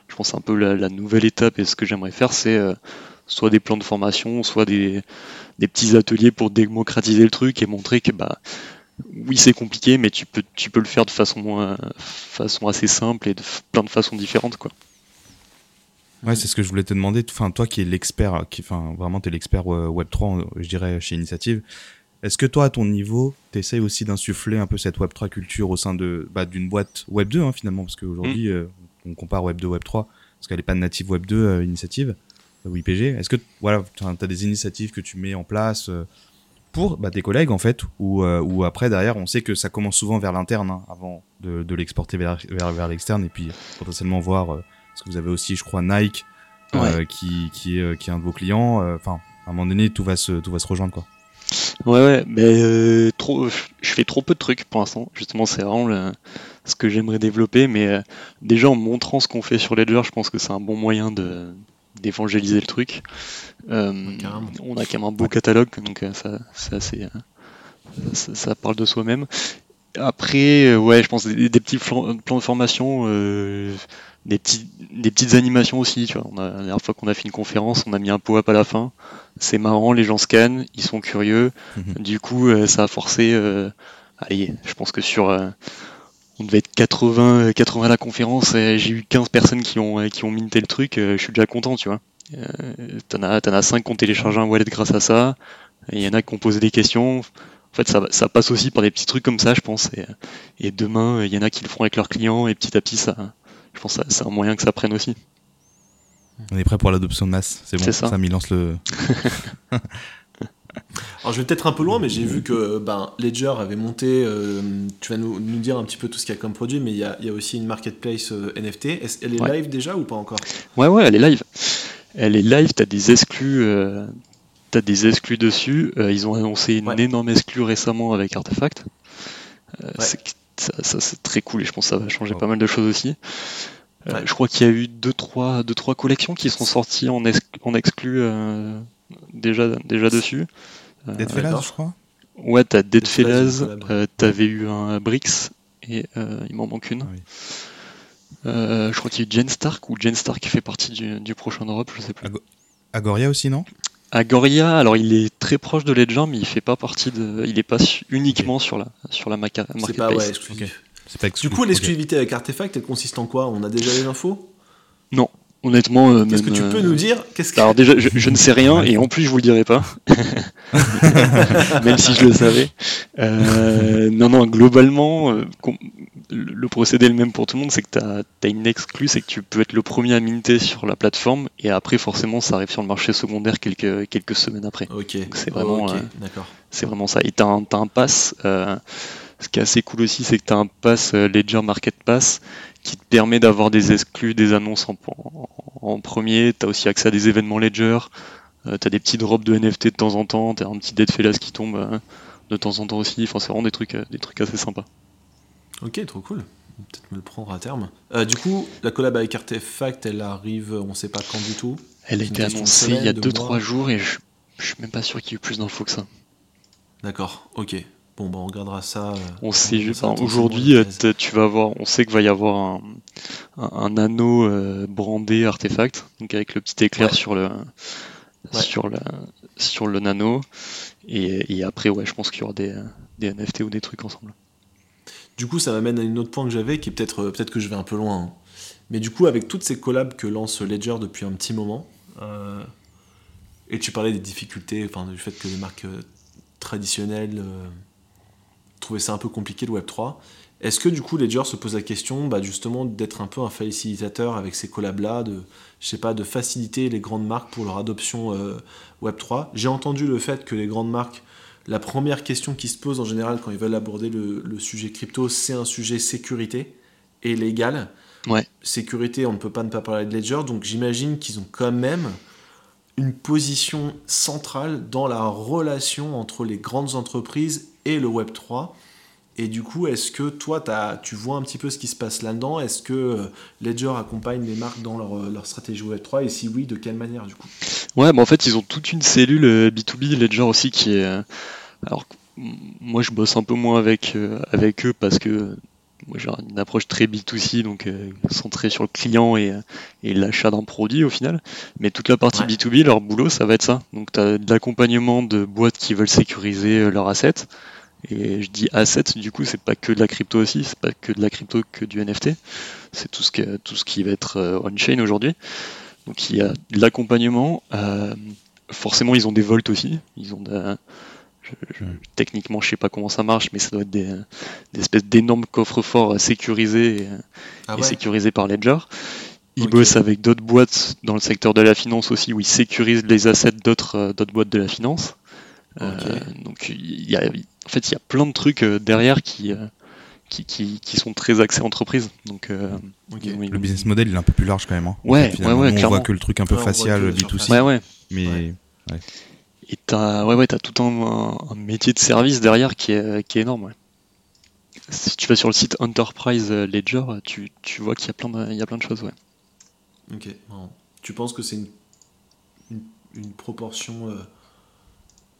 je pense un peu la, la nouvelle étape. Et ce que j'aimerais faire, c'est euh, soit des plans de formation, soit des, des petits ateliers pour démocratiser le truc et montrer que bah oui c'est compliqué mais tu peux tu peux le faire de façon euh, façon assez simple et de plein de façons différentes quoi. Ouais, c'est ce que je voulais te demander. Enfin, toi qui es l'expert, qui, enfin, vraiment, t'es l'expert euh, Web3, euh, je dirais, chez Initiative. Est-ce que toi, à ton niveau, t'essayes aussi d'insuffler un peu cette Web3 culture au sein de, bah, d'une boîte Web2, hein, finalement, parce qu'aujourd'hui, euh, on compare Web2, Web3, parce qu'elle est pas native Web2 euh, Initiative, ou IPG. Est-ce que, voilà, tu as des initiatives que tu mets en place pour bah, tes collègues, en fait, ou, euh, ou après, derrière, on sait que ça commence souvent vers l'interne, hein, avant de, de l'exporter vers, vers, vers l'externe, et puis potentiellement voir, euh, parce que vous avez aussi, je crois, Nike, euh, qui, qui, est, euh, qui est un de vos clients. Enfin, à un moment donné, tout va se, tout va se rejoindre, quoi. Ouais ouais mais euh, trop je fais trop peu de trucs pour l'instant. Justement c'est vraiment le- ce que j'aimerais développer mais euh, déjà en montrant ce qu'on fait sur Ledger je pense que c'est un bon moyen de d'évangéliser le truc. Euh, on a quand même un beau catalogue donc euh, ça c'est assez euh, ça, ça parle de soi-même. Après, ouais, je pense des, des petits plans de formation, euh, des, petits, des petites animations aussi. Tu vois. On a, la dernière fois qu'on a fait une conférence, on a mis un pop-up à la fin. C'est marrant, les gens scannent, ils sont curieux. Mhm. Du coup, ça a forcé. euh, allez, je pense que sur. On devait être 80, euh, 80 à la conférence, et j'ai eu 15 personnes qui ont, euh, qui ont minté le truc. euh, je suis déjà content, tu vois. Euh, T'en as, t'en as 5 qui ont téléchargé un wallet grâce à ça. Il y en a qui ont posé des questions. En fait, ça, passe aussi par des petits trucs comme ça, je pense. Et, et demain, il y en a qui le feront avec leurs clients. Et petit à petit, ça, je pense que c'est un moyen que ça prenne aussi. On est prêt pour l'adoption de masse. C'est bon, ça. Sam, il lance le. [LAUGHS] Alors je vais peut-être un peu loin, mais j'ai vu que ben, Ledger avait monté, euh, tu vas nous, nous dire un petit peu tout ce qu'il y a comme produit, mais il y a, il y a aussi une marketplace euh, NFT. Est-ce- elle est Ouais. live déjà ou pas encore? Ouais, ouais, elle est live. Elle est live, t'as des exclus, euh, t'as des exclus dessus. Euh, ils ont annoncé une Ouais. énorme exclue récemment avec Artefact. Euh, Ouais. Ça, ça, c'est très cool et je pense que ça va changer pas mal de choses aussi. Euh, Ouais. Je crois qu'il y a eu deux trois, deux, trois collections qui sont sorties en, ex- en exclus euh, déjà, déjà dessus. Euh, Dead Fellas, je crois. Ouais, t'as Dead Dead Fellas, euh, t'avais eu un Brix et euh, il m'en manque une. Ah oui. Euh, je crois qu'il y a eu Jen Stark ou Jen Stark qui fait partie du, du prochain Europe, je sais plus. Agoria aussi, non? Agoria, alors il est très proche de Ledger, mais il fait pas partie de, il est pas su- uniquement sur la sur la maca- C'est marketplace. pas ouais, Du coup, l'exclusivité avec Artefact, elle consiste en quoi? On a déjà les infos Non, Honnêtement, euh, Qu'est-ce que tu euh, peux nous dire? Qu'est-ce que... Alors déjà, je, je ne sais rien et en plus je vous le dirai pas, [LAUGHS] même si je le savais. Euh, non, non, globalement, euh, le procédé est le même pour tout le monde, c'est que tu as, une exclue, c'est que tu peux être le premier à minter sur la plateforme et après forcément ça arrive sur le marché secondaire quelques, quelques semaines après. Ok. c'est vraiment, Ok, euh, D'accord. C'est vraiment ça. Et tu as, un t'as un pass, euh, ce qui est assez cool aussi, c'est que tu as un pass euh, Ledger Market Pass qui te permet d'avoir des exclus, des annonces en, en- en premier. Tu as aussi accès à des événements Ledger. Euh, tu as des petits drops de NFT de temps en temps. Tu as un petit Dead Fellas qui tombe euh, de temps en temps aussi. Enfin, c'est vraiment des trucs, euh, des trucs assez sympas. Ok, trop cool. Peut-être me le prendre à terme. Euh, du coup, la collab avec Artefact, elle arrive, on sait pas quand du tout. Elle a été annoncée il y a semaine, de 2-3 mois. jours et je, je suis même pas sûr qu'il y ait eu plus d'infos que ça. D'accord, ok. Bon, bah on regardera ça. euh, On sait enfin, aujourd'hui, les euh, tu vas on sait qu'il va y avoir un, un, un anneau euh, brandé artefact, donc avec le petit éclair Ouais. sur le Ouais. sur la sur le nano, et, et après, ouais, je pense qu'il y aura des, des NFT ou des trucs ensemble. Du coup, ça m'amène à un autre point que j'avais, qui est peut-être peut-être que je vais un peu loin. hein. Mais du coup, avec toutes ces collabs que lance Ledger depuis un petit moment, euh, et tu parlais des difficultés, enfin du fait que les marques traditionnelles euh, trouvaient ça un peu compliqué le Web 3. Est-ce que du coup Ledger se pose la question, bah, justement, d'être un peu un facilitateur avec ces collabs-là, de, je sais pas, de faciliter les grandes marques pour leur adoption euh, Web 3 J'ai entendu le fait que les grandes marques la première question qui se pose en général quand ils veulent aborder le, le sujet crypto, c'est un sujet sécurité et légal. Ouais. Sécurité, on ne peut pas ne pas parler de Ledger, donc j'imagine qu'ils ont quand même une position centrale dans la relation entre les grandes entreprises et le Web 3. Et du coup, est-ce que toi, tu vois un petit peu ce qui se passe là-dedans? Est-ce que euh, Ledger accompagne les marques dans leur, euh, leur stratégie Web 3 Et si oui, de quelle manière du coup? Ouais, bah en fait, ils ont toute une cellule euh, B2B Ledger aussi qui est. euh, Alors, moi, je bosse un peu moins avec, euh, avec eux parce que euh, moi, j'ai une approche très B2C, donc euh, centrée sur le client et, euh, et l'achat d'un produit au final. Mais toute la partie Ouais. B2B, leur boulot, ça va être ça. Donc, tu as de l'accompagnement de boîtes qui veulent sécuriser euh, leurs assets. Et je dis assets, du coup, c'est pas que de la crypto aussi, c'est pas que de la crypto que du NFT. C'est tout ce, que, tout ce qui va être on-chain aujourd'hui. Donc il y a de l'accompagnement. euh, forcément, ils ont des volts aussi. Ils ont de- je- je- techniquement, je sais pas comment ça marche, mais ça doit être des, des espèces d'énormes coffres-forts euh, sécurisés et, Ah et sécurisés par Ledger. Ils Ok. bossent avec d'autres boîtes dans le secteur de la finance aussi, où ils sécurisent les assets d'autres euh, boîtes de la finance. Euh, donc il y a, en fait, il y a plein de trucs euh, derrière qui, euh, qui, qui, qui sont très axés entreprise. Donc, euh, Le business model, il est un peu plus large quand même. hein. Ouais, ouais, ouais, on clairement. voit que le truc un peu facial, que la B2C. surface. Ouais, ouais. Mais Ouais. Et t'as ouais, ouais, t'as tout un, un- un métier de service derrière qui est, qui est énorme. ouais. Si tu vas sur le site Enterprise Ledger, tu, tu vois qu'il y a plein de, il y a plein de choses. Ouais. Ok. marrant. Tu penses que c'est une, une, une proportion euh,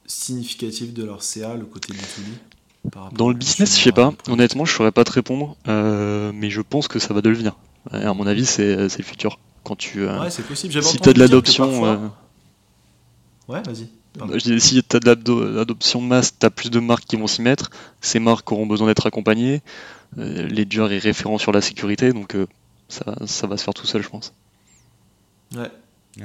significative de leur CA, le côté B2B par rapport Dans le business, je sais pas. Honnêtement, je saurais pas te répondre, euh, mais je pense que ça va devenir. À mon avis, c'est le futur. Quand tu, euh, près. Ouais, c'est possible. J'avais si entendu t'as de l'adoption, parfois- Ouais, vas-y. Pardon. je dis, si t'as de l'ado- l'adoption de masse, t'as plus de marques qui vont s'y mettre. Ces marques auront besoin d'être accompagnées. Euh, Ledger est référent sur la sécurité, donc euh, ça, ça va se faire tout seul, je pense. Ouais.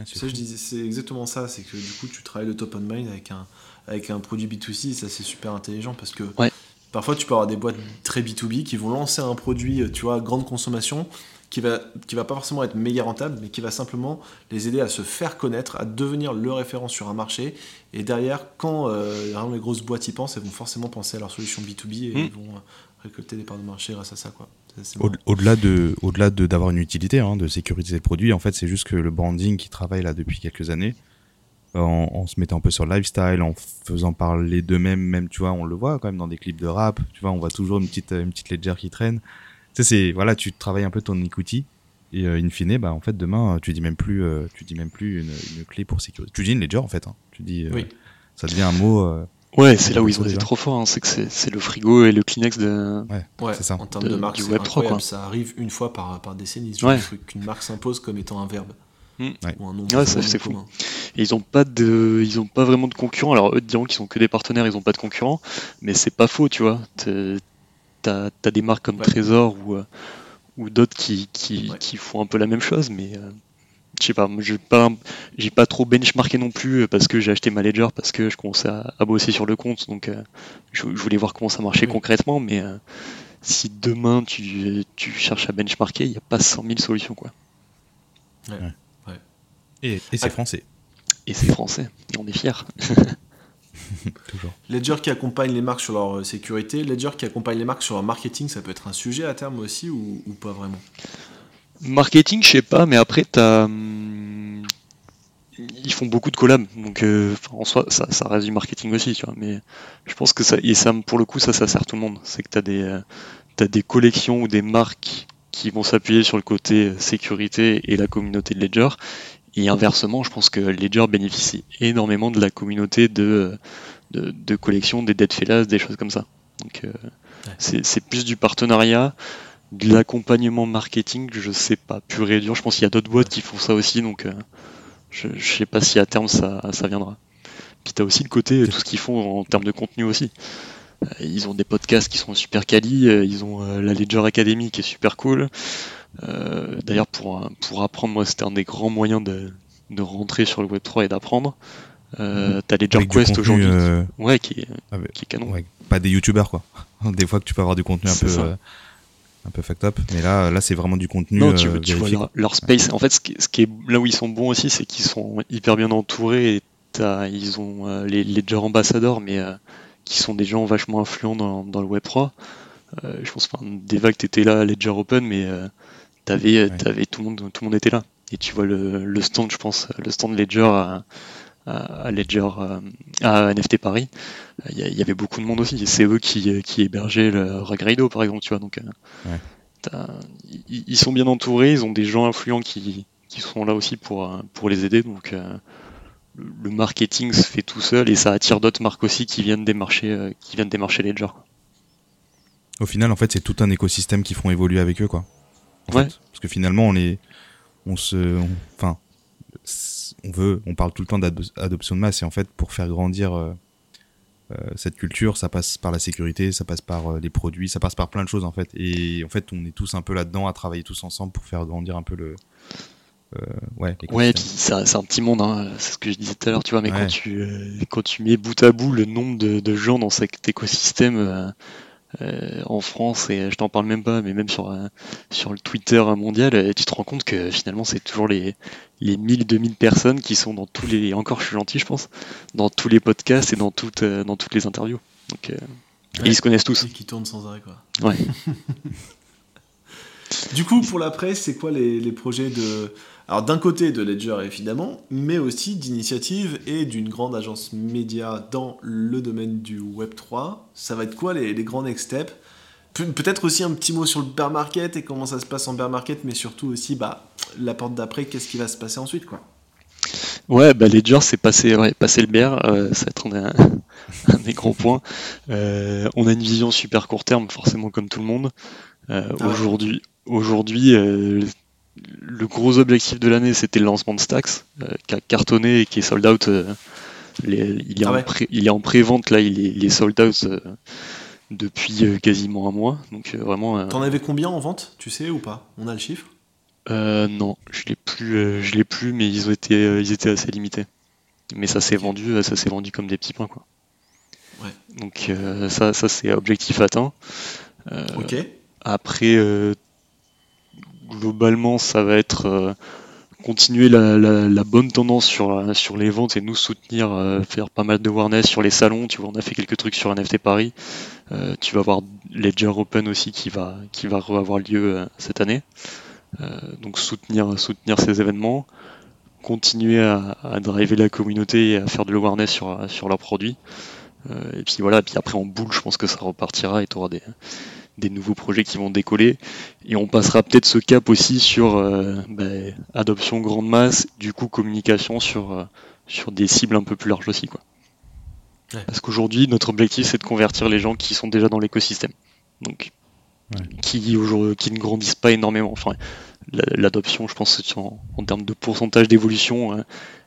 Tu sais, je disais, c'est exactement ça. C'est que du coup, tu travailles le top on mind avec un, avec un produit B2C. et ça, c'est super intelligent parce que Ouais. parfois, tu peux avoir des boîtes très B2B qui vont lancer un produit, euh, tu vois, grande consommation, qui va, qui va pas forcément être méga rentable, mais qui va simplement les aider à se faire connaître, à devenir le référent sur un marché. Et derrière, quand euh, vraiment les grosses boîtes y pensent, elles vont forcément penser à leur solution B2B et Mm. ils vont euh, récolter des parts de marché grâce à ça, quoi. Au-delà de, au-delà de d'avoir une utilité, hein, de sécuriser le produit, en fait, c'est juste que le branding qui travaille là depuis quelques années, en, en se mettant un peu sur le lifestyle, en faisant parler d'eux-mêmes, même, tu vois, on le voit quand même dans des clips de rap, tu vois, on voit toujours une petite, une petite ledger qui traîne. Sais, c'est, voilà, tu travailles un peu ton equity, et euh, in fine, bah, en fait, demain, tu dis même plus, euh, tu dis même plus une, une clé pour sécuriser. Tu dis une ledger, en fait, hein. Tu dis, euh, Oui. ça devient un mot, euh, Ouais, c'est là où ils ont été trop forts. hein. C'est que c'est c'est le frigo et le Kleenex de. Ouais, c'est ça. en termes De- de marque, du Web 3, incroyable. quoi. Ça arrive une fois par, par décennie. ce Ouais. qu'une marque s'impose comme étant un verbe. Mm. Ouais. Ou un nom. Ouais, c'est fou. Et ils ont pas de, ils ont pas vraiment de concurrents. Alors eux diront qu'ils sont que des partenaires, ils ont pas de concurrents, mais c'est pas faux, tu vois. T'as as des marques comme Ouais. Trésor ou euh, ou d'autres qui qui, Ouais. qui font un peu la même chose, mais euh, je sais pas, moi, j'ai pas, j'ai pas trop benchmarké non plus euh, parce que j'ai acheté ma Ledger parce que je commençais à, à bosser sur le compte, donc euh, je, je voulais voir comment ça marchait Oui. concrètement, mais euh, si demain tu, tu cherches à benchmarker, il n'y a pas 100 000 solutions quoi. Et, et c'est Ah. français, Et c'est français, et on est fiers. [LAUGHS] [LAUGHS] toujours. Ledger qui accompagne les marques sur leur euh, sécurité, Ledger qui accompagne les marques sur leur marketing, ça peut être un sujet à terme aussi ou, ou pas vraiment? Marketing, je sais pas, mais après, t'as, hum, ils font beaucoup de collabs, donc euh, en soi, ça, ça reste du marketing aussi, tu vois. Mais je pense que ça, et ça, pour le coup, ça, ça sert tout le monde. C'est que t'as des, euh, t'as des collections ou des marques qui vont s'appuyer sur le côté euh, sécurité et la communauté de Ledger. Et inversement, je pense que Ledger bénéficie énormément de la communauté de, de, de collections, des dead fellas, des choses comme ça. Donc, euh, c'est c'est plus du partenariat de l'accompagnement marketing, je sais pas, pur et dur. Je pense qu'il y a d'autres boîtes qui font ça aussi, donc euh, je, je sais pas si à terme ça, ça viendra. Puis t'as aussi le côté, euh, tout ce qu'ils font en termes de contenu aussi. Euh, Ils ont des podcasts qui sont super quali, euh, ils ont euh, la Ledger Academy qui est super cool. Euh, D'ailleurs, pour, pour apprendre, moi, c'était un des grands moyens de, de rentrer sur le Web3 et d'apprendre. Euh, t'as Ledger Avec du Quest contenu, aujourd'hui, euh, ouais, qui est, avec- qui est canon. ouais, pas des youtubeurs quoi. [LAUGHS] Des fois que tu peux avoir du contenu un peu, euh, un peu fucked up, mais là, là c'est vraiment du contenu. Non, tu, tu vois leur, leur space. En fait, ce qui, ce qui est là où ils sont bons aussi, c'est qu'ils sont hyper bien entourés. Et t'as- ils ont euh, les Ledger ambassadors, mais qui sont des gens vachement influents dans, dans le Web 3. Euh, je pense, enfin, Deva que t'étais là à Ledger Open, mais t'avais, Ouais. t'avais tout le monde, tout le monde était là. Et tu vois le, le stand, je pense, le stand Ledger à, Ledger, euh, à NFT Paris. Il y, il y avait beaucoup de monde aussi. C'est eux qui, qui hébergeaient le Rugrido, par exemple, tu vois. Donc, euh, Ouais. ils, sont bien entourés, ils ont des gens influents qui, qui sont là aussi pour, euh, pour les aider. Donc euh, le, marketing se fait tout seul et ça attire d'autres marques aussi qui viennent euh, qui viennent des marchés Ledger. Au final, en fait, c'est tout un écosystème qui font évoluer avec eux, quoi. En Ouais. fait. Parce que finalement, on les, on se, enfin, on veut, on parle tout le temps d'adoption de masse, et en fait, pour faire grandir euh, euh, cette culture, ça passe par la sécurité, ça passe par euh, les produits, ça passe par plein de choses, en fait. Et en fait, on est tous un peu là-dedans à travailler tous ensemble pour faire grandir un peu le, euh, ouais, Ouais, c'est un petit monde, hein, c'est ce que je disais tout à l'heure, tu vois, mais Ouais. quand, tu, euh, quand tu mets bout à bout le nombre de, de gens dans cet écosystème euh, euh, en France, et je t'en parle même pas, mais même sur, euh, sur le Twitter mondial, euh, tu te rends compte que finalement c'est toujours les, les 1000, 2000 personnes qui sont dans tous les, encore je suis gentil je pense, dans tous les podcasts et dans toutes, euh, dans toutes les interviews. Donc, euh, et ils se connaissent tous. Et qui tourne sans arrêt quoi. Ouais. [LAUGHS] Du coup, pour la presse, c'est quoi les, les projets de. Alors, d'un côté de Ledger évidemment, mais aussi d'initiative et d'une grande agence média dans le domaine du Web3. Ça va être quoi les, les grands next steps? Pe- Peut-être aussi un petit mot sur le bear market et comment ça se passe en bear market, mais surtout aussi bah, la porte d'après, qu'est-ce qui va se passer ensuite quoi? Ouais, bah Ledger c'est passé, ouais, passé le bear, euh, ça va être un, un des gros points. Euh, on a une vision super court terme, forcément comme tout le monde. Euh, Ah ouais. Aujourd'hui, aujourd'hui, euh, le gros objectif de l'année c'était le lancement de Stax, euh, qui a cartonné et qui est sold out. euh, les- il, est Ah ouais. pré- il est en pré-vente là, il est, il est sold out euh, depuis quasiment un mois. Donc vraiment. T'en avais combien en vente Tu sais ou pas? On a le chiffre? Euh, non, je l'ai plus, euh, je l'ai plus, mais ils ont été, ils étaient assez limités. Mais ça s'est vendu, ça s'est vendu comme des petits pains quoi. Ouais. Donc ça, ça c'est objectif atteint. Ok. Après, euh, globalement, ça va être euh, continuer la, bonne tendance sur, les ventes et nous soutenir, euh, faire pas mal de awareness sur les salons. Tu vois, on a fait quelques trucs sur NFT Paris. Euh, tu vas voir Ledger Open aussi qui va, qui avoir lieu cette année. Donc soutenir, soutenir ces événements, continuer à, driver la communauté et à faire de l'awareness sur, sur leurs produits. Et puis voilà, puis après en boule, je pense que ça repartira et tu auras des, des nouveaux projets qui vont décoller. Et on passera peut-être ce cap aussi sur euh, ben, adoption grande masse, du coup communication sur, euh, sur des cibles un peu plus larges aussi. Quoi. Ouais. Parce qu'aujourd'hui, notre objectif, c'est de convertir les gens qui sont déjà dans l'écosystème. Donc, Ouais. qui, aujourd'hui- qui ne grandissent pas énormément. Enfin, la- l'adoption, je pense, que en, en termes de pourcentage d'évolution, euh,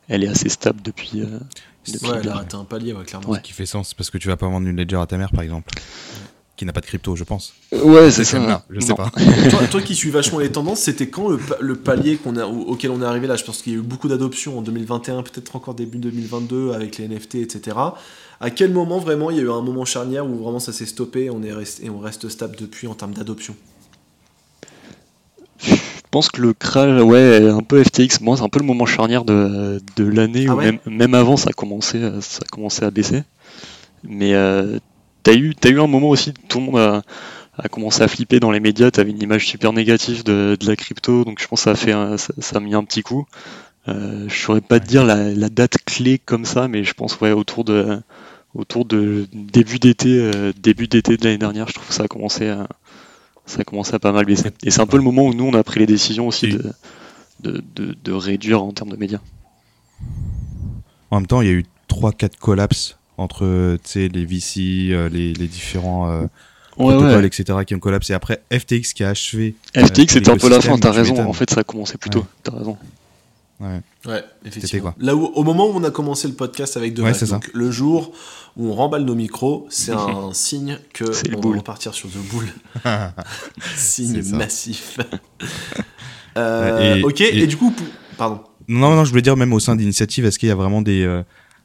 elle est assez stable depuis. euh, depuis Ouais, elle le- a atteint un palier, ouais, clairement. Ouais. qui fait sens parce que tu vas pas vendre une ledger à ta mère par exemple qui n'a pas de crypto, je pense. Ouais, c'est ça. je sais Non. pas. [LAUGHS] toi, toi qui suis vachement les tendances, c'était quand le, pa- le palier qu'on a, au- auquel on est arrivé là? Je pense qu'il y a eu beaucoup d'adoptions en 2021, peut-être encore début 2022 avec les NFT, etc. À quel moment vraiment il y a eu un moment charnière où vraiment ça s'est stoppé on est resté, et on reste stable depuis en termes d'adoption? Je pense que le crash, ouais, un peu FTX, moi c'est un peu le moment charnière de, de l'année, Ah ouais? même, même avant ça a commencé, à- ça a commencé à baisser. Mais euh, t'as eu, t'as eu un moment aussi, tout le monde a, a commencé à flipper dans les médias, t'avais une image super négative de, de la crypto, donc je pense que ça a, fait un- ça, ça a mis un petit coup. Euh, je saurais pas te dire la, la date clé comme ça, mais je pense ouais autour de autour de début d'été, euh, début d'été de l'année dernière, je trouve que ça a commencé à ça a commencé à pas mal baisser. Et c'est un peu le moment où nous on a pris les décisions aussi Et- de, de, de, de réduire en termes de médias. En même temps, il y a eu 3-4 collapses entre les VC, euh, les, les différents euh, Ouais, protocoles, ouais. etc. qui ont collapsé. Et après, FTX qui a achevé. FTX c'était un peu la fin, t'as raison. En fait, ça a commencé plus tôt. Ouais. T'as raison. Ouais. Ouais, effectivement. quoi Là où, au moment où on a commencé le podcast avec deux Ouais, vagues, c'est ça. donc le jour où on remballe nos micros, c'est [LAUGHS] un signe que on boule. va repartir sur The Bull. [LAUGHS] signe massif. [LAUGHS] Euh, Et- ok, et- et, du coup, pardon. Non, non, je voulais dire même au sein d'initiative, est-ce qu'il y a vraiment des, euh,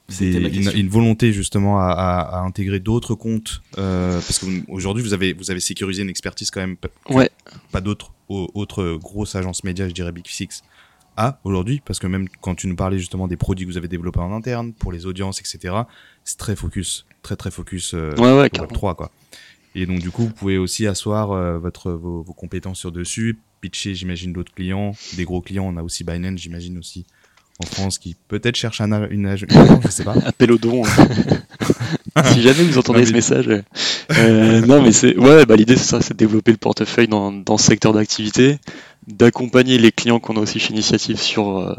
Ma une, volonté justement à, à- à intégrer d'autres comptes euh, Parce qu'aujourd'hui, vous avez, vous avez sécurisé une expertise quand même, Ouais. pas d'autres au- autres grosses agences médias, je dirais Big Six, a aujourd'hui. Parce que même quand tu nous parlais justement des produits que vous avez développés en interne, pour les audiences, etc., c'est très focus, très très focus euh, Ouais, ouais, Web carrément. 3 quoi. Et donc du coup, vous pouvez aussi asseoir euh, votre vos, vos compétences sur dessus, pitcher, j'imagine d'autres clients, des gros clients. On a aussi Binance, j'imagine aussi en France, qui peut-être cherche un, une, une je sais pas. [LAUGHS] Appel au don. hein. [LAUGHS] si jamais vous entendez Non, ce message. euh, euh, non, mais c'est ouais, bah, l'idée c'est ça, c'est de développer le portefeuille dans, dans ce secteur d'activité, d'accompagner les clients qu'on a aussi chez Initiative sur, euh,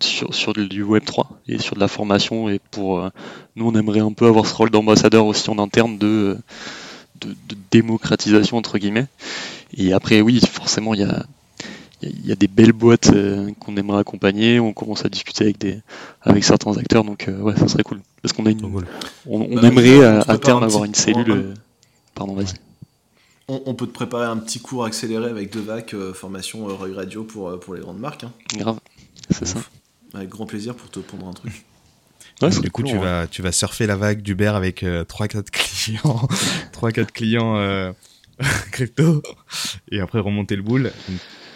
sur, sur du Web 3 et sur de la formation. Et pour euh, nous, on aimerait un peu avoir ce rôle d'ambassadeur aussi en interne de, de, de démocratisation entre guillemets. Et après, oui, forcément, il y a il y a- il y a des belles boîtes euh, qu'on aimerait accompagner, on commence à discuter avec des avec certains acteurs, donc euh, ouais, ça serait cool. Parce qu'on a une, Trop cool. on, on Bah, aimerait on à, terme un avoir une cellule. euh, Pardon, vas-y. On, on peut te préparer un petit cours accéléré avec Devac, euh, formation euh, Roy Radio pour, euh, pour les grandes marques. hein. Grave, c'est ça. Avec grand plaisir pour te pondre un truc. [LAUGHS] Ouais, du coup, cool, tu ouais. vas, tu vas surfer la vague d'Uber avec euh, 3-4 clients, [LAUGHS] 3-4 clients euh, [LAUGHS] crypto, et après remonter le boule.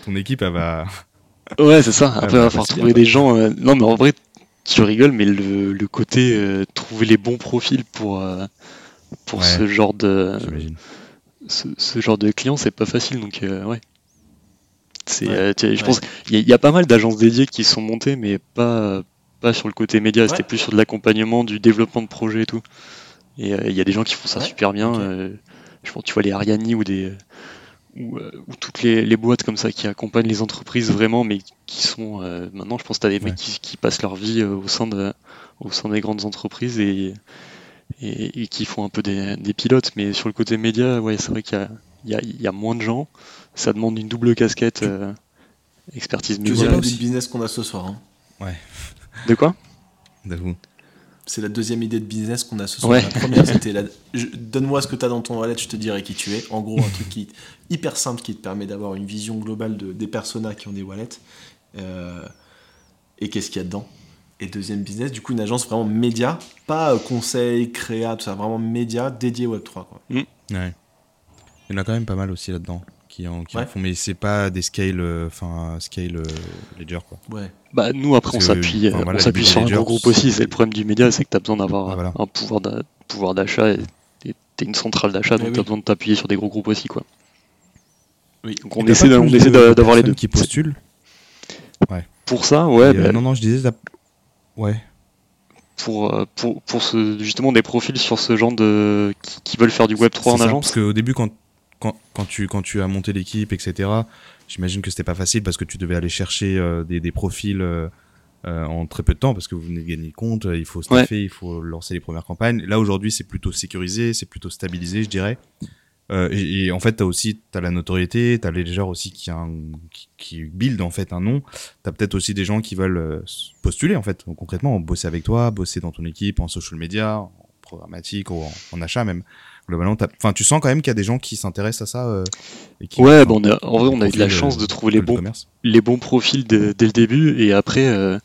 Ton équipe, elle va. [LAUGHS] Ouais, c'est ça. Après, il va falloir trouver des gens. euh, Non, mais en vrai, tu rigoles, mais le, le côté euh, trouver les bons profils pour euh, pour Ouais. ce genre de ce, ce genre de client, c'est pas facile. Donc euh, ouais. C'est, Ouais. euh, tu- je Ouais. pense qu'il y, a- il y a pas mal d'agences dédiées qui sont montées, mais pas pas sur le côté média. Ouais. C'était plus sur de l'accompagnement, du développement de projets et tout. Et euh, il y a des gens qui font ça Ouais, super bien. euh, je pense, tu vois les Ariani ou des ou, euh, ou toutes les, les boîtes comme ça qui accompagnent les entreprises vraiment, mais qui sont euh, maintenant, je pense, que t'as des mecs Ouais. qui, qui passent leur vie euh, au sein de au sein des grandes entreprises et et, et qui font un peu des, des pilotes. Mais sur le côté média, ouais, c'est vrai qu'il y a, il y, y a moins de gens. Ça demande une double casquette, euh, expertise média. Idée aussi. de business qu'on a ce soir. hein. De quoi? J'avoue. C'est la deuxième idée de business qu'on a ce soir. Ouais. La première, c'était la... je- donne-moi ce que tu as dans ton wallet, je te dirai qui tu es. En gros, un truc qui hyper simple qui te permet d'avoir une vision globale de, des personas qui ont des wallets euh, et qu'est-ce qu'il y a dedans. Et deuxième business, du coup, une agence vraiment média, pas euh, conseil, créa, tout ça, vraiment média dédié Web3. Quoi. Ouais. Il y en a quand même pas mal aussi là-dedans qui en, qui en Ouais. font, mais c'est pas des scale, euh, enfin scale euh, ledger quoi. Ouais. Bah nous après on Parce s'appuie enfin, euh, voilà, on s'appuie sur un gros groupe aussi. C'est le problème du média, c'est que tu as besoin d'avoir Ouais, voilà. un pouvoir d'a- pouvoir d'achat et t'es une centrale d'achat, Eh donc oui. tu as besoin de t'appuyer sur des gros groupes aussi quoi. Oui. Donc on essaie, d'avoir les deux. qui postulent. Pour ça, ouais, euh, bah, non non, je disais. Ouais. pour, pour, pour ce, justement des profils sur ce genre de qui, qui veulent faire du Web 3 en ça, agence. Parce qu'au début, quand, quand, quand, tu, quand tu as monté l'équipe, etc., j'imagine que c'était pas facile parce que tu devais aller chercher euh, des, des profils euh, euh, en très peu de temps parce que vous venez de gagner le compte, il faut staffer, il faut lancer les premières campagnes. Là, aujourd'hui, c'est plutôt sécurisé, c'est plutôt stabilisé, je dirais. Et, et en fait, t'as aussi t'as la notoriété, t'as les gens aussi qui, a un, qui, qui build en fait un nom. T'as peut-être aussi des gens qui veulent postuler en fait, concrètement, bosser avec toi, bosser dans ton équipe, en social media, programmatique ou en, en achat même globalement, t'as- enfin, tu sens quand même qu'il y a des gens qui s'intéressent à ça. euh, et qui, Ouais, bon, on a- en vrai, on a eu de la profil, chance euh, de trouver les bons, les bons profils dès, dès le début, et après, euh,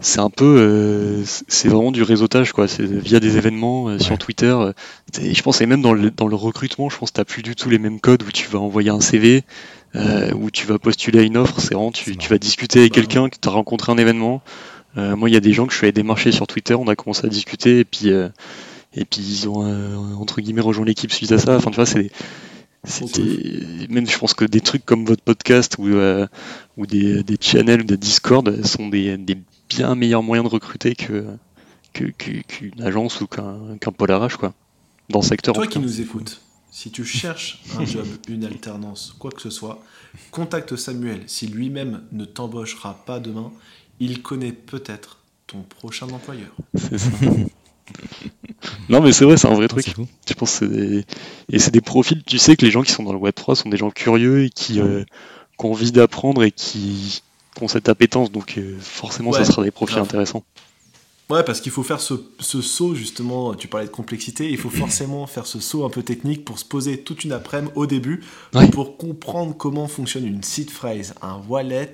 c'est un peu, euh, c'est vraiment du réseautage, quoi. C'est via des événements euh, sur Ouais. Twitter. euh, je pense, et même dans le, dans le recrutement, je pense que t'as plus du tout les mêmes codes où tu vas envoyer un CV, euh, où tu vas postuler à une offre. C'est vraiment, tu, tu vas discuter avec Bah, quelqu'un que tu as rencontré un événement. Euh, moi, il y a des gens que je suis allé démarcher sur Twitter, on a commencé à discuter, et puis, euh, et puis ils ont, euh, entre guillemets, rejoint l'équipe suite à ça. Enfin, tu vois, c'est c'était- même je pense que des trucs comme votre podcast ou, euh, ou des, des channels ou des Discord sont des, des bien meilleurs moyens de recruter que que- que- qu'une agence ou qu'un qu'un pôle quoi dans le secteur. Toi qui nous écoutes, si tu cherches un [LAUGHS] job, une alternance, quoi que ce soit, contacte Samuel. Si lui-même ne t'embauchera pas demain, il connaît peut-être ton prochain employeur. C'est ça. [LAUGHS] non mais c'est vrai, c'est un vrai Ah, truc. Je pense que c'est des... et c'est des profils. Tu sais que les gens qui sont dans le Web 3 sont des gens curieux et qui, euh, qui ont envie d'apprendre et qui ont cette appétence. Donc euh, forcément, ça sera des profils grave. intéressants. Ouais, parce qu'il faut faire ce, ce saut, justement, tu parlais de complexité, il faut forcément faire ce saut un peu technique pour se poser toute une après-midi au début, Ouais. pour comprendre comment fonctionne une seed phrase, un wallet,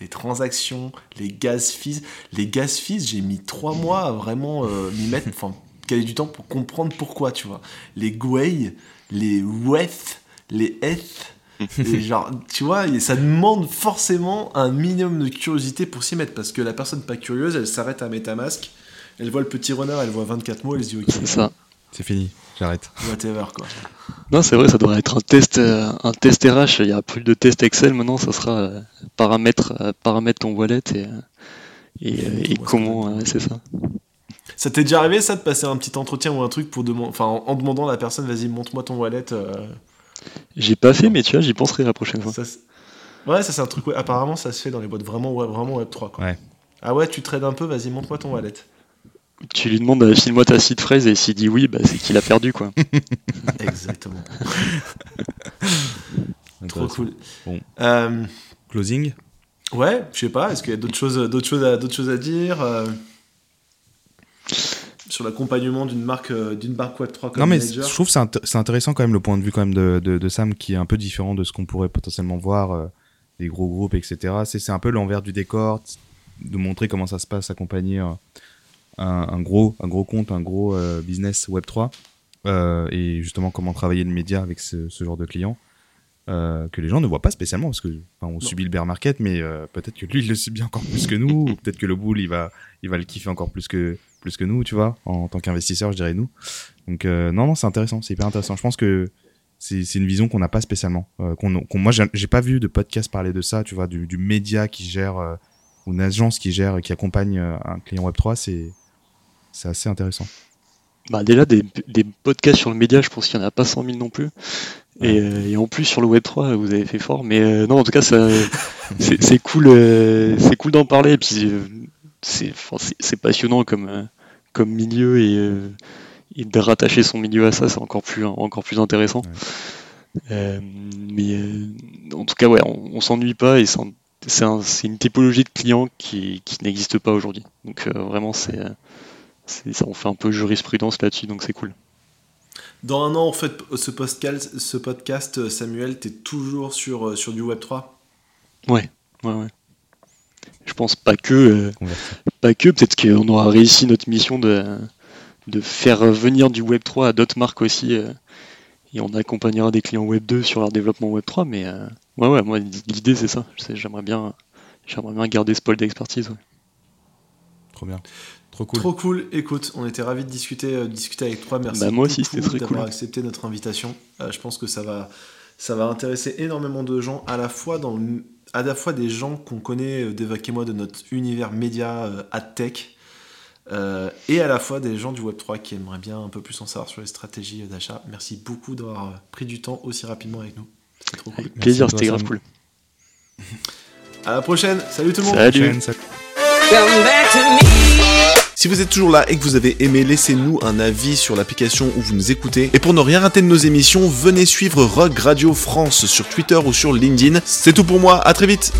des transactions, les gas fees. Les gas fees, j'ai mis trois mois à vraiment euh, m'y mettre, enfin, gagner du temps pour comprendre pourquoi, tu vois. Les GUI, les WETH, les ETH, et [LAUGHS] genre, tu vois, et ça demande forcément un minimum de curiosité pour s'y mettre, parce que la personne pas curieuse, elle s'arrête à MetaMask, elle voit le petit runner, elle voit 24 mots, elle se dit ok, C'est ça. C'est fini, j'arrête. whatever quoi. Non, c'est vrai, ça devrait être un test, euh, un test RH. Il n'y a plus de test Excel maintenant, ça sera euh, paramètre, euh, paramètre ton wallet et, euh, et, euh, comment, euh, c'est ça. Ça t'est déjà arrivé ça de passer un petit entretien ou un truc pour demander, enfin en, demandant à la personne, vas-y montre-moi ton wallet. euh, J'ai pas fait, mais tu vois, j'y penserai la prochaine fois. ça, ouais, ça c'est un truc, ouais, apparemment ça se fait dans les boîtes vraiment, web- vraiment Web 3 quoi. Ouais. Ah ouais, tu trades un peu, vas-y montre-moi ton wallet. Tu lui demandes, euh, file-moi ta seed phrase et s'il dit oui, bah, c'est qu'il a perdu quoi. [LAUGHS] Exactement. [LAUGHS] Trop cool. Bon. Euh, Closing? Ouais, je sais pas, est-ce qu'il y a d'autres choses, d'autres choses, à, d'autres choses à dire euh, sur l'accompagnement d'une marque, euh, d'une marque Web 3 comme Non mais manager je trouve que c'est int- c'est intéressant quand même le point de vue quand même de, de, de Sam qui est un peu différent de ce qu'on pourrait potentiellement voir euh, des gros groupes etc. C'est c'est un peu l'envers du décor de montrer comment ça se passe accompagner euh, un, un gros un gros compte un gros euh, business Web 3 euh, et justement comment travailler le média avec ce, ce genre de clients euh, que les gens ne voient pas spécialement parce que enfin, on subit le bear market mais peut-être que lui il le subit encore plus que nous ou peut-être que le bull il va il va le kiffer encore plus que plus que nous tu vois en, tant qu'investisseur je dirais nous. Donc non non c'est intéressant c'est hyper intéressant. Je pense que c'est une vision qu'on n'a pas spécialement qu'on qu'on- moi j'ai pas vu de podcast parler de ça tu vois du, du média qui gère ou une agence qui gère qui accompagne un client web 3 c'est c'est assez intéressant Bah, déjà, des, des podcasts sur le média, je pense qu'il n'y en a pas 100 000 non plus. Et, euh, et en plus, sur le Web3, vous avez fait fort. Mais euh, non, en tout cas, [LAUGHS] c'est cool, euh, c'est cool d'en parler. Et puis, c'est passionnant comme, comme milieu. Et, et de rattacher son milieu à ça, c'est encore plus, encore plus intéressant. Mais en tout cas, ouais, on, on s'ennuie pas. Et c'est un- c'est un- c'est une typologie de client qui, qui n'existe pas aujourd'hui. Donc, vraiment, c'est. Ça, on fait un peu jurisprudence là-dessus, donc c'est cool. Dans un an, en fait, ce podcast, ce podcast Samuel, t'es toujours sur, euh, sur du Web 3 Ouais, ouais, ouais. Je pense pas que, euh, pas que, peut-être qu'on aura réussi notre mission de, de faire venir du Web 3 à d'autres marques aussi, euh, et on accompagnera des clients Web 2 sur leur développement Web 3, mais euh, ouais, ouais, moi l'idée c'est ça. J'aimerais bien, j'aimerais bien garder ce pôle d'expertise. ouais. trop bien trop cool Trop cool. Écoute, on était ravis de discuter, euh, de discuter avec toi. Merci Bah, moi aussi, beaucoup c'était très d'avoir cool. accepté notre invitation. Euh, je pense que ça va, ça va intéresser énormément de gens, à la fois dans à la fois des gens qu'on connaît, euh, d'Evac et moi, de notre univers média euh, ad tech, euh, et à la fois des gens du Web 3 qui aimeraient bien un peu plus en savoir sur les stratégies euh, d'achat. Merci beaucoup d'avoir euh, pris du temps aussi rapidement avec nous. C'est trop cool. Avec plaisir, c'était grave cool. [LAUGHS] À la prochaine. Salut tout le monde. Salut. Salut. Come back to me. Si vous êtes toujours là et que vous avez aimé, laissez-nous un avis sur l'application où vous nous écoutez. Et pour ne rien rater de nos émissions, venez suivre Rock Radio France sur Twitter ou sur LinkedIn. C'est tout pour moi, à très vite